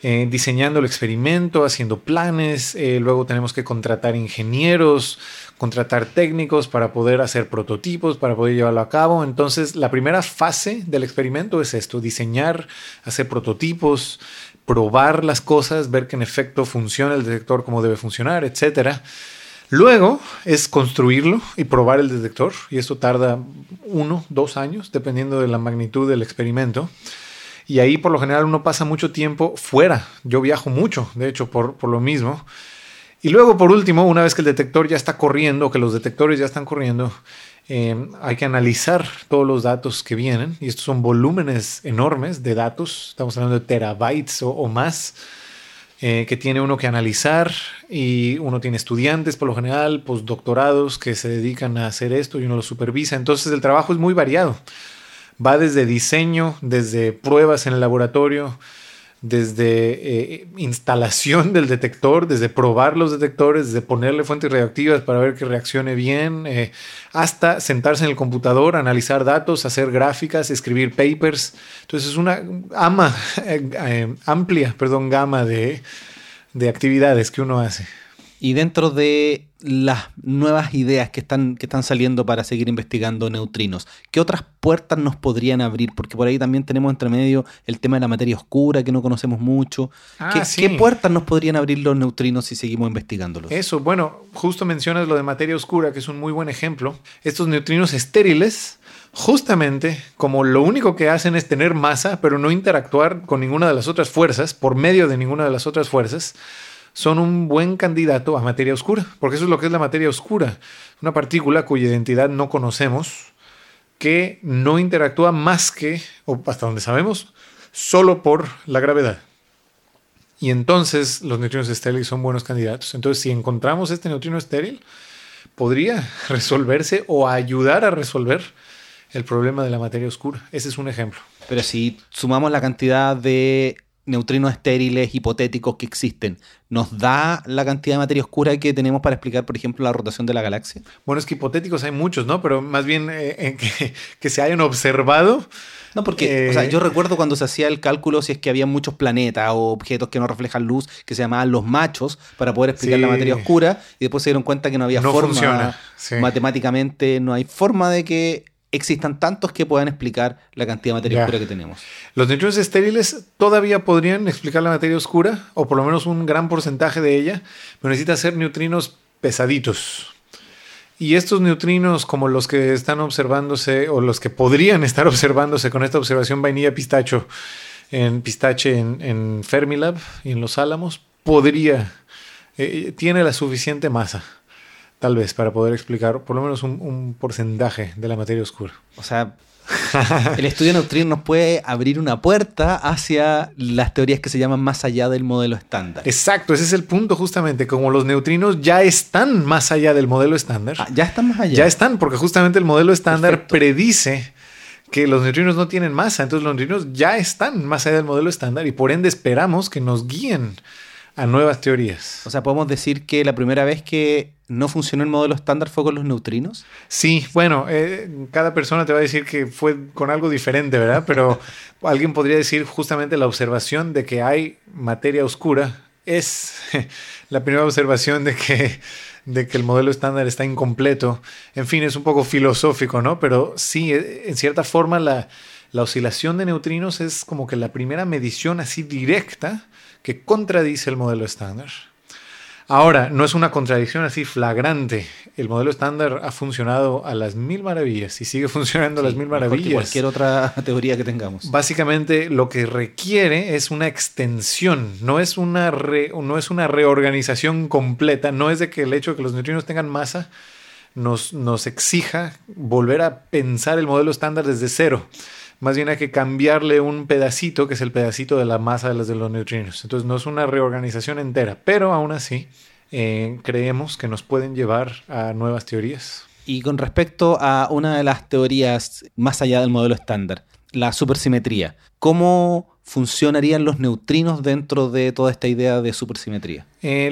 Eh, diseñando el experimento, haciendo planes, eh, luego tenemos que contratar ingenieros, contratar técnicos para poder hacer prototipos, para poder llevarlo a cabo. Entonces, la primera fase del experimento es esto, diseñar, hacer prototipos, probar las cosas, ver que en efecto funciona el detector como debe funcionar, etc. Luego es construirlo y probar el detector, y esto tarda uno, dos años, dependiendo de la magnitud del experimento. Y ahí por lo general uno pasa mucho tiempo fuera. Yo viajo mucho, de hecho, por, por lo mismo. Y luego, por último, una vez que el detector ya está corriendo, que los detectores ya están corriendo, Em, hay que analizar todos los datos que vienen y estos son volúmenes enormes de datos, estamos hablando de terabytes o, más, eh, que tiene uno que analizar y uno tiene estudiantes por lo general, postdoctorados que se dedican a hacer esto y uno lo supervisa, entonces el trabajo es muy variado, va desde diseño, desde pruebas en el laboratorio, desde eh, instalación del detector, desde probar los detectores, desde ponerle fuentes reactivas para ver que reaccione bien, eh, hasta sentarse en el computador, analizar datos, hacer gráficas, escribir papers. Entonces es una eh, amplia perdón, gama de, de actividades que uno hace. Y dentro de las nuevas ideas que están, que están saliendo para seguir investigando neutrinos? ¿Qué otras puertas nos podrían abrir? Porque por ahí también tenemos entre medio el tema de la materia oscura que no conocemos mucho. Ah, ¿Qué, sí. qué puertas nos podrían abrir los neutrinos si seguimos investigándolos? Eso, bueno, justo mencionas lo de materia oscura, que es un muy buen ejemplo. Estos neutrinos estériles, justamente como lo único que hacen es tener masa, pero no interactuar con ninguna de las otras fuerzas, por medio de ninguna de las otras fuerzas, son un buen candidato a materia oscura, porque eso es lo que es la materia oscura, una partícula cuya identidad no conocemos, que no interactúa más que, o hasta donde sabemos, solo por la gravedad. Y entonces los neutrinos estériles son buenos candidatos. Entonces, si encontramos este neutrino estéril, podría resolverse o ayudar a resolver el problema de la materia oscura. Ese es un ejemplo. Pero si sumamos la cantidad de neutrinos estériles hipotéticos que existen, ¿nos da la cantidad de materia oscura que tenemos para explicar, por ejemplo, la rotación de la galaxia? Bueno, es que hipotéticos hay muchos, ¿no? Pero más bien eh, eh, que, que, se hayan observado. No, porque Eh, o sea, yo recuerdo cuando se hacía el cálculo si es que había muchos planetas o objetos que no reflejan luz, que se llamaban los machos, para poder explicar Sí. la materia oscura, y después se dieron cuenta que no había No forma, funciona, sí. matemáticamente no hay forma de que existan tantos que puedan explicar la cantidad de materia Ya. oscura que tenemos. Los neutrinos estériles todavía podrían explicar la materia oscura, o por lo menos un gran porcentaje de ella, pero necesita ser neutrinos pesaditos. Y estos neutrinos, como los que están observándose, o los que podrían estar observándose con esta observación vainilla pistacho en pistache en, en Fermilab y en Los Álamos, podría, eh, tiene la suficiente masa, tal vez, para poder explicar por lo menos un, un porcentaje de la materia oscura. O sea, el estudio de neutrinos nos puede abrir una puerta hacia las teorías que se llaman más allá del modelo estándar. Exacto, ese es el punto justamente, como los neutrinos ya están más allá del modelo estándar, Ah, ya están más allá. ya están, porque justamente el modelo estándar Perfecto. predice que los neutrinos no tienen masa, entonces los neutrinos ya están más allá del modelo estándar y por ende esperamos que nos guíen a nuevas teorías. O sea, podemos decir que la primera vez que no funcionó el modelo estándar fue con los neutrinos. Sí, bueno, eh, cada persona te va a decir que fue con algo diferente, ¿verdad? Pero alguien podría decir justamente la observación de que hay materia oscura es la primera observación de que, de que el modelo estándar está incompleto. En fin, es un poco filosófico, ¿no? Pero sí, eh, en cierta forma la, la oscilación de neutrinos es como que la primera medición así directa que contradice el modelo estándar. Ahora, no es una contradicción así flagrante. El modelo estándar ha funcionado a las mil maravillas y sigue funcionando a las mil que maravillas. cualquier otra teoría que tengamos. Básicamente lo que requiere es una extensión, no es una, re- no es una reorganización completa, no es de que el hecho de que los neutrinos tengan masa nos, nos exija volver a pensar el modelo estándar desde cero. Más bien hay que cambiarle un pedacito, que es el pedacito de la masa de los, de los neutrinos. Entonces no es una reorganización entera, pero aún así eh, creemos que nos pueden llevar a nuevas teorías. Y con respecto a una de las teorías más allá del modelo estándar, la supersimetría, ¿cómo funcionarían los neutrinos dentro de toda esta idea de supersimetría?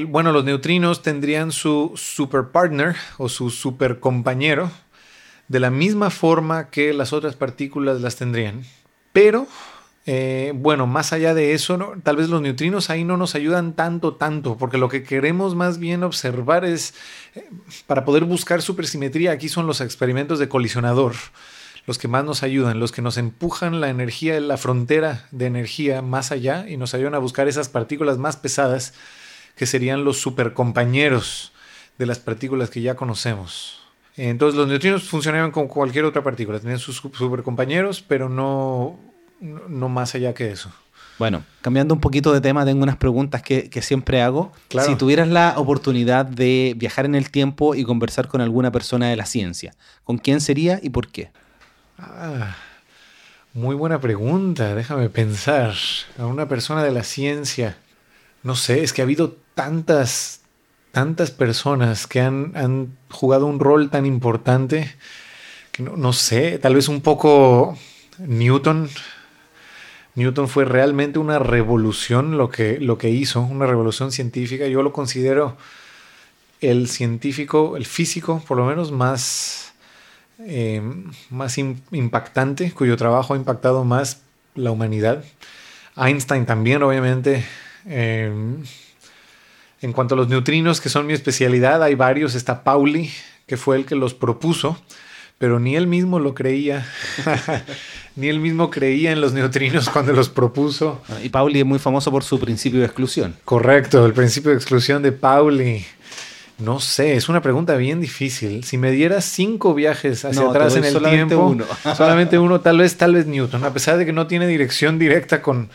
Bueno, los neutrinos tendrían su super partner o su super compañero de la misma forma que las otras partículas las tendrían. Pero, eh, bueno, más allá de eso, ¿no? tal vez los neutrinos ahí no nos ayudan tanto, tanto, porque lo que queremos más bien observar es, eh, para poder buscar supersimetría, aquí son los experimentos de colisionador los que más nos ayudan, los que nos empujan la energía, la frontera de energía más allá y nos ayudan a buscar esas partículas más pesadas que serían los supercompañeros de las partículas que ya conocemos. Entonces los neutrinos funcionaban como cualquier otra partícula, tenían sus su- supercompañeros, pero no, no, no más allá que eso. Bueno, cambiando un poquito de tema, tengo unas preguntas que, que siempre hago. Claro. Si tuvieras la oportunidad de viajar en el tiempo y conversar con alguna persona de la ciencia, ¿con quién sería y por qué? Ah, muy buena pregunta, déjame pensar. A una persona de la ciencia, no sé, es que ha habido tantas, tantas personas que han, han jugado un rol tan importante que no, no sé, tal vez un poco Newton. Newton fue realmente una revolución lo que, lo que hizo, una revolución científica. Yo lo considero el científico, el físico, por lo menos más, eh, más im- impactante, cuyo trabajo ha impactado más la humanidad. Einstein también, obviamente. Eh, En cuanto a los neutrinos, que son mi especialidad, hay varios. Está Pauli, que fue el que los propuso, pero ni él mismo lo creía. ni él mismo creía en los neutrinos cuando los propuso. Y Pauli es muy famoso por su principio de exclusión. Correcto, el principio de exclusión de Pauli. No sé, es una pregunta bien difícil. Si me dieras cinco viajes hacia atrás en el tiempo, uno. solamente uno, tal vez, tal vez Newton, a pesar de que no tiene dirección directa con,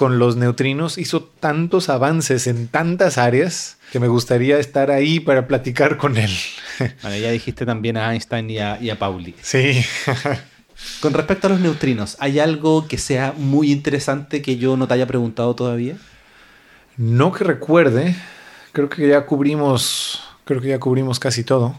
con los neutrinos, hizo tantos avances en tantas áreas que me gustaría estar ahí para platicar con él. Bueno, ya dijiste también a Einstein y a, y a Pauli. Sí. Con respecto a los neutrinos, ¿hay algo que sea muy interesante que yo no te haya preguntado todavía? No que recuerde, creo que ya cubrimos, creo que ya cubrimos casi todo.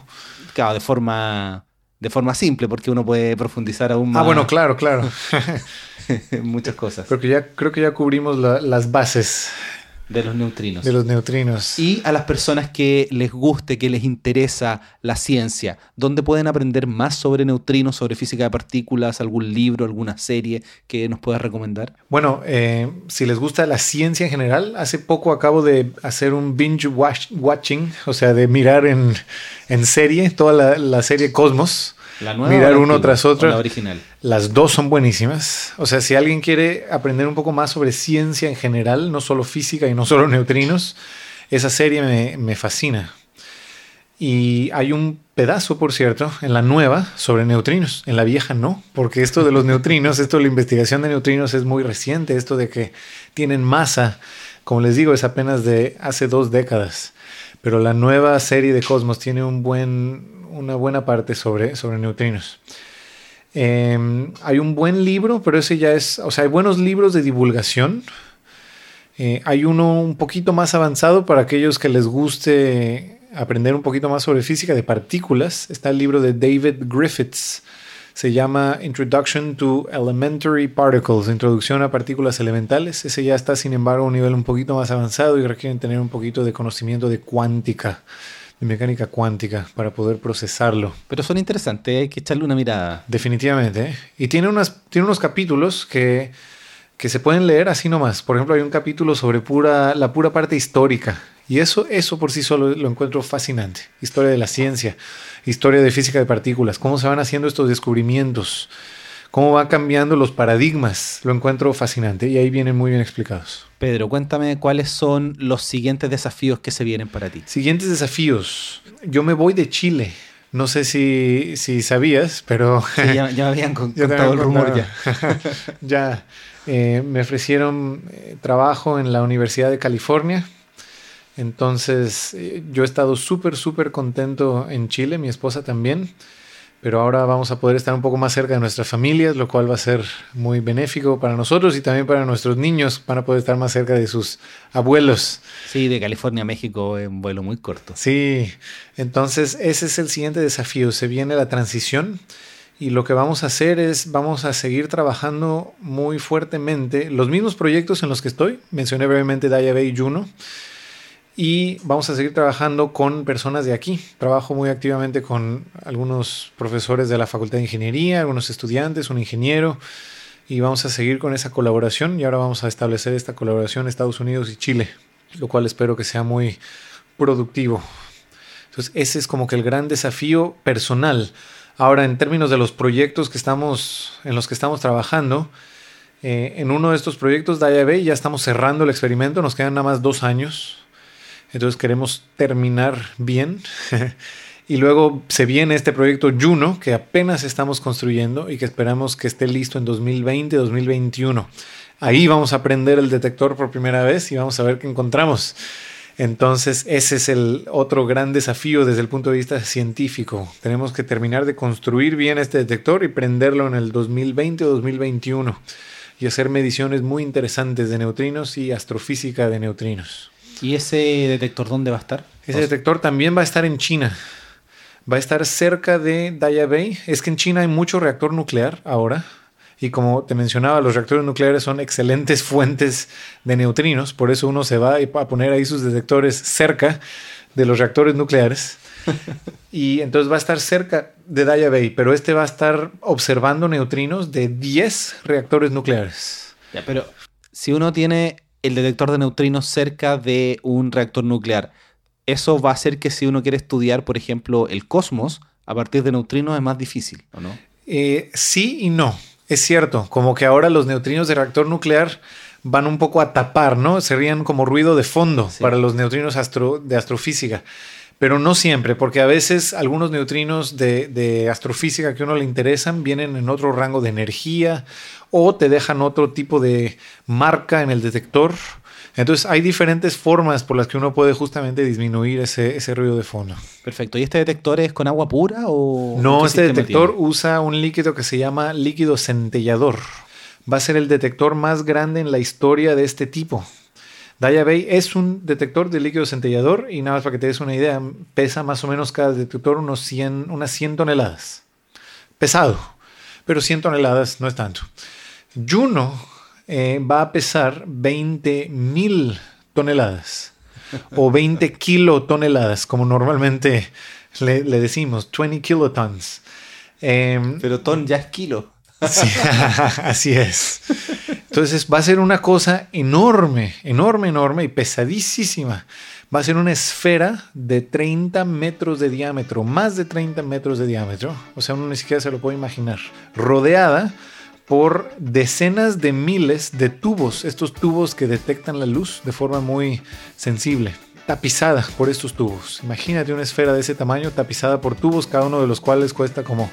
Claro, de forma, de forma simple, porque uno puede profundizar aún más. Ah, bueno, claro, claro. muchas cosas. Creo que ya, creo que ya cubrimos la- las bases De los neutrinos. de los neutrinos. Y a las personas que les guste, que les interesa la ciencia, ¿dónde pueden aprender más sobre neutrinos, sobre física de partículas, algún libro, alguna serie que nos puedas recomendar? Bueno, eh, si les gusta la ciencia en general, hace poco acabo de hacer un binge watch- watching, o sea, de mirar en, en serie toda la, la serie Cosmos. La nueva Mirar uno tras otro. ¿O La original. Las dos son buenísimas. O sea, si alguien quiere aprender un poco más sobre ciencia en general, no solo física y no solo neutrinos, esa serie me, me fascina. Y hay un pedazo, por cierto, en la nueva sobre neutrinos. En la vieja no, porque esto de los neutrinos, esto de la investigación de neutrinos es muy reciente. Esto de que tienen masa, como les digo, es apenas de hace dos décadas. Pero la nueva serie de Cosmos tiene un buen, una buena parte sobre, sobre neutrinos. Eh, hay un buen libro, pero ese ya es, o sea, hay buenos libros de divulgación. Eh, hay uno un poquito más avanzado para aquellos que les guste aprender un poquito más sobre física de partículas. Está el libro de David Griffiths. Se llama Introduction to Elementary Particles, Introducción a Partículas Elementales. Ese ya está, sin embargo, a un nivel un poquito más avanzado y requieren tener un poquito de conocimiento de cuántica, de mecánica cuántica, para poder procesarlo. Pero son interesantes, hay que echarle una mirada. Definitivamente. ¿eh? Y tiene, unas, tiene unos capítulos que, que se pueden leer así nomás. Por ejemplo, hay un capítulo sobre pura, la pura parte histórica. Y eso, eso por sí solo lo encuentro fascinante. Historia de la ciencia, historia de física de partículas, cómo se van haciendo estos descubrimientos, cómo van cambiando los paradigmas. Lo encuentro fascinante y ahí vienen muy bien explicados. Pedro, cuéntame cuáles son los siguientes desafíos que se vienen para ti. Siguientes desafíos. Yo me voy de Chile. No sé si, si sabías, pero... Sí, ya, ya me habían con- Ya te contado el rumor contado. ya. ya. eh, me ofrecieron eh, trabajo en la Universidad de California. Entonces, eh, yo he estado súper, súper contento en Chile, mi esposa también. Pero ahora vamos a poder estar un poco más cerca de nuestras familias, lo cual va a ser muy benéfico para nosotros y también para nuestros niños. Van a poder estar más cerca de sus abuelos. Sí, de California a México es un vuelo muy corto. Sí, entonces ese es el siguiente desafío. Se viene la transición y lo que vamos a hacer es, vamos a seguir trabajando muy fuertemente los mismos proyectos en los que estoy. Mencioné brevemente Daya Bay y Juno. Y vamos a seguir trabajando con personas de aquí. Trabajo muy activamente con algunos profesores de la Facultad de Ingeniería, algunos estudiantes, un ingeniero. Y vamos a seguir con esa colaboración. Y ahora vamos a establecer esta colaboración Estados Unidos y Chile, lo cual espero que sea muy productivo. Entonces, ese es como que el gran desafío personal. Ahora, en términos de los proyectos que estamos, en los que estamos trabajando, eh, en uno de estos proyectos, Bay, ya estamos cerrando el experimento, nos quedan nada más dos años. Entonces queremos terminar bien. y luego se viene este proyecto Juno, que apenas estamos construyendo y que esperamos que esté listo en 2020, 2021. Ahí vamos a aprender el detector por primera vez y vamos a ver qué encontramos. Entonces, ese es el otro gran desafío desde el punto de vista científico. Tenemos que terminar de construir bien este detector y prenderlo en el 2020 o 2021 y hacer mediciones muy interesantes de neutrinos y astrofísica de neutrinos. ¿Y ese detector dónde va a estar? Ese detector también va a estar en China. Va a estar cerca de Daya Bay. Es que en China hay mucho reactor nuclear ahora. Y como te mencionaba, los reactores nucleares son excelentes fuentes de neutrinos. Por eso uno se va a poner ahí sus detectores cerca de los reactores nucleares. y entonces va a estar cerca de Daya Bay. Pero este va a estar observando neutrinos de 10 reactores nucleares. Ya, pero si uno tiene el detector de neutrinos cerca de un reactor nuclear. Eso va a hacer que si uno quiere estudiar, por ejemplo, el cosmos, a partir de neutrinos es más difícil, ¿o no? Eh, sí y no. Es cierto, como que ahora los neutrinos de reactor nuclear van un poco a tapar, ¿no? Serían como ruido de fondo Sí. para los neutrinos astro- de astrofísica. Pero no siempre, porque a veces algunos neutrinos de, de astrofísica que a uno le interesan vienen en otro rango de energía o te dejan otro tipo de marca en el detector. Entonces hay diferentes formas por las que uno puede justamente disminuir ese, ese ruido de fondo. Perfecto. ¿Y este detector es con agua pura o No, este detector tiene? usa un líquido que se llama líquido centellador. Va a ser el detector más grande en la historia de este tipo. Daya Bay es un detector de líquido centellador y nada más para que te des una idea, pesa más o menos cada detector unos 100, unas 100 toneladas. Pesado, pero 100 toneladas no es tanto. Juno eh, va a pesar 20 mil toneladas o 20 kilotoneladas, como normalmente le, le decimos, 20 kilotons. Em, Pero ton ya es kilo. Sí, así es. Entonces va a ser una cosa enorme, enorme, enorme y pesadísima. Va a ser una esfera de 30 metros de diámetro, más de 30 metros de diámetro. O sea, uno ni siquiera se lo puede imaginar. Rodeada por decenas de miles de tubos, estos tubos que detectan la luz de forma muy sensible. Tapizada por estos tubos. Imagínate una esfera de ese tamaño tapizada por tubos, cada uno de los cuales cuesta como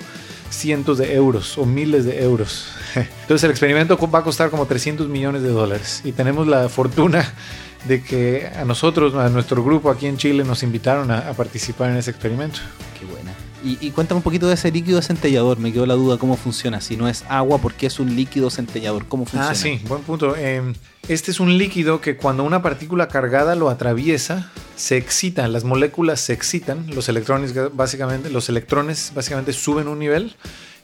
cientos de euros o miles de euros. Entonces el experimento va a costar como 300 millones de dólares y tenemos la fortuna de que a nosotros, a nuestro grupo aquí en Chile, nos invitaron a, participar en ese experimento. Qué buena. Y, y cuéntame un poquito de ese líquido centellador. Me quedó la duda cómo funciona. Si no es agua, ¿por qué es un líquido centellador? ¿Cómo funciona? Ah, sí, buen punto. Eh, este es un líquido que cuando una partícula cargada lo atraviesa, se excita, las moléculas se excitan, los electrones básicamente, los electrones básicamente suben un nivel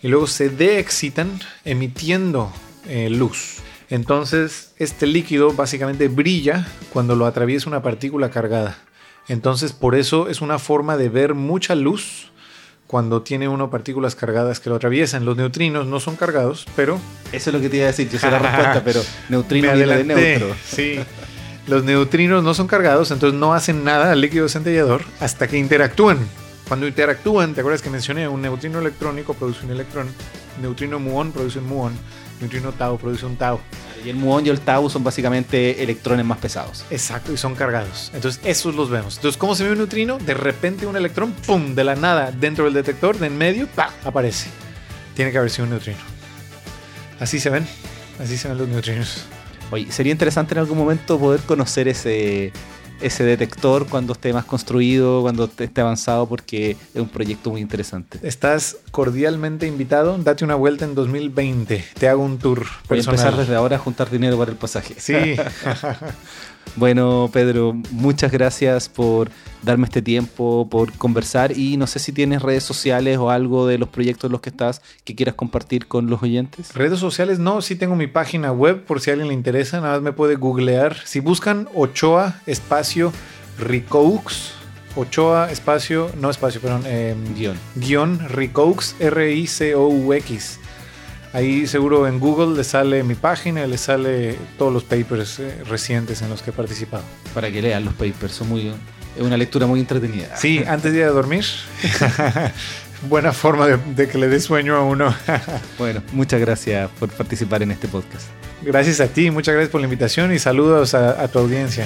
y luego se deexcitan emitiendo eh, luz. Entonces, este líquido básicamente brilla cuando lo atraviesa una partícula cargada. Entonces, por eso es una forma de ver mucha luz cuando tiene uno partículas cargadas que lo atraviesan. Los neutrinos no son cargados, pero Eso es lo que te iba a decir. Yo sé la respuesta, pero neutrino viene de neutro. Sí. Los neutrinos no son cargados, entonces no hacen nada al líquido centellador hasta que interactúan. Cuando interactúan, ¿te acuerdas que mencioné? Un neutrino electrónico produce un electrón, neutrino muón produce un muón, neutrino tau produce un tau. Y el muón y el tau son básicamente electrones más pesados. Exacto, y son cargados. Entonces, esos los vemos. Entonces, ¿cómo se ve un neutrino? De repente un electrón, ¡pum! De la nada, dentro del detector, de en medio, ¡pa! Aparece. Tiene que haber sido un neutrino. Así se ven. Así se ven los neutrinos. Oye, sería interesante en algún momento poder conocer ese, ese detector cuando esté más construido, cuando esté avanzado, porque es un proyecto muy interesante. Estás cordialmente invitado. Date una vuelta en 2020. Te hago un tour Voy a empezar desde ahora a juntar dinero para el pasaje. Sí. Bueno, Pedro, muchas gracias por darme este tiempo, por conversar y no sé si tienes redes sociales o algo de los proyectos en los que estás que quieras compartir con los oyentes. Redes sociales, no, sí tengo mi página web por si a alguien le interesa, nada más me puede googlear. Si buscan Ochoa espacio Ricoux, Ochoa espacio, no espacio, perdón, eh, Guión. guion Ricoux, R-I-C-O-U-X. Ahí seguro en Google le sale mi página, le sale todos los papers eh, recientes en los que he participado. Para que lean los papers, son muy, es una lectura muy entretenida. Sí, antes de ir a dormir. Buena forma de, de que le dé sueño a uno. Bueno, muchas gracias por participar en este podcast. Gracias a ti, muchas gracias por la invitación y saludos a, a tu audiencia.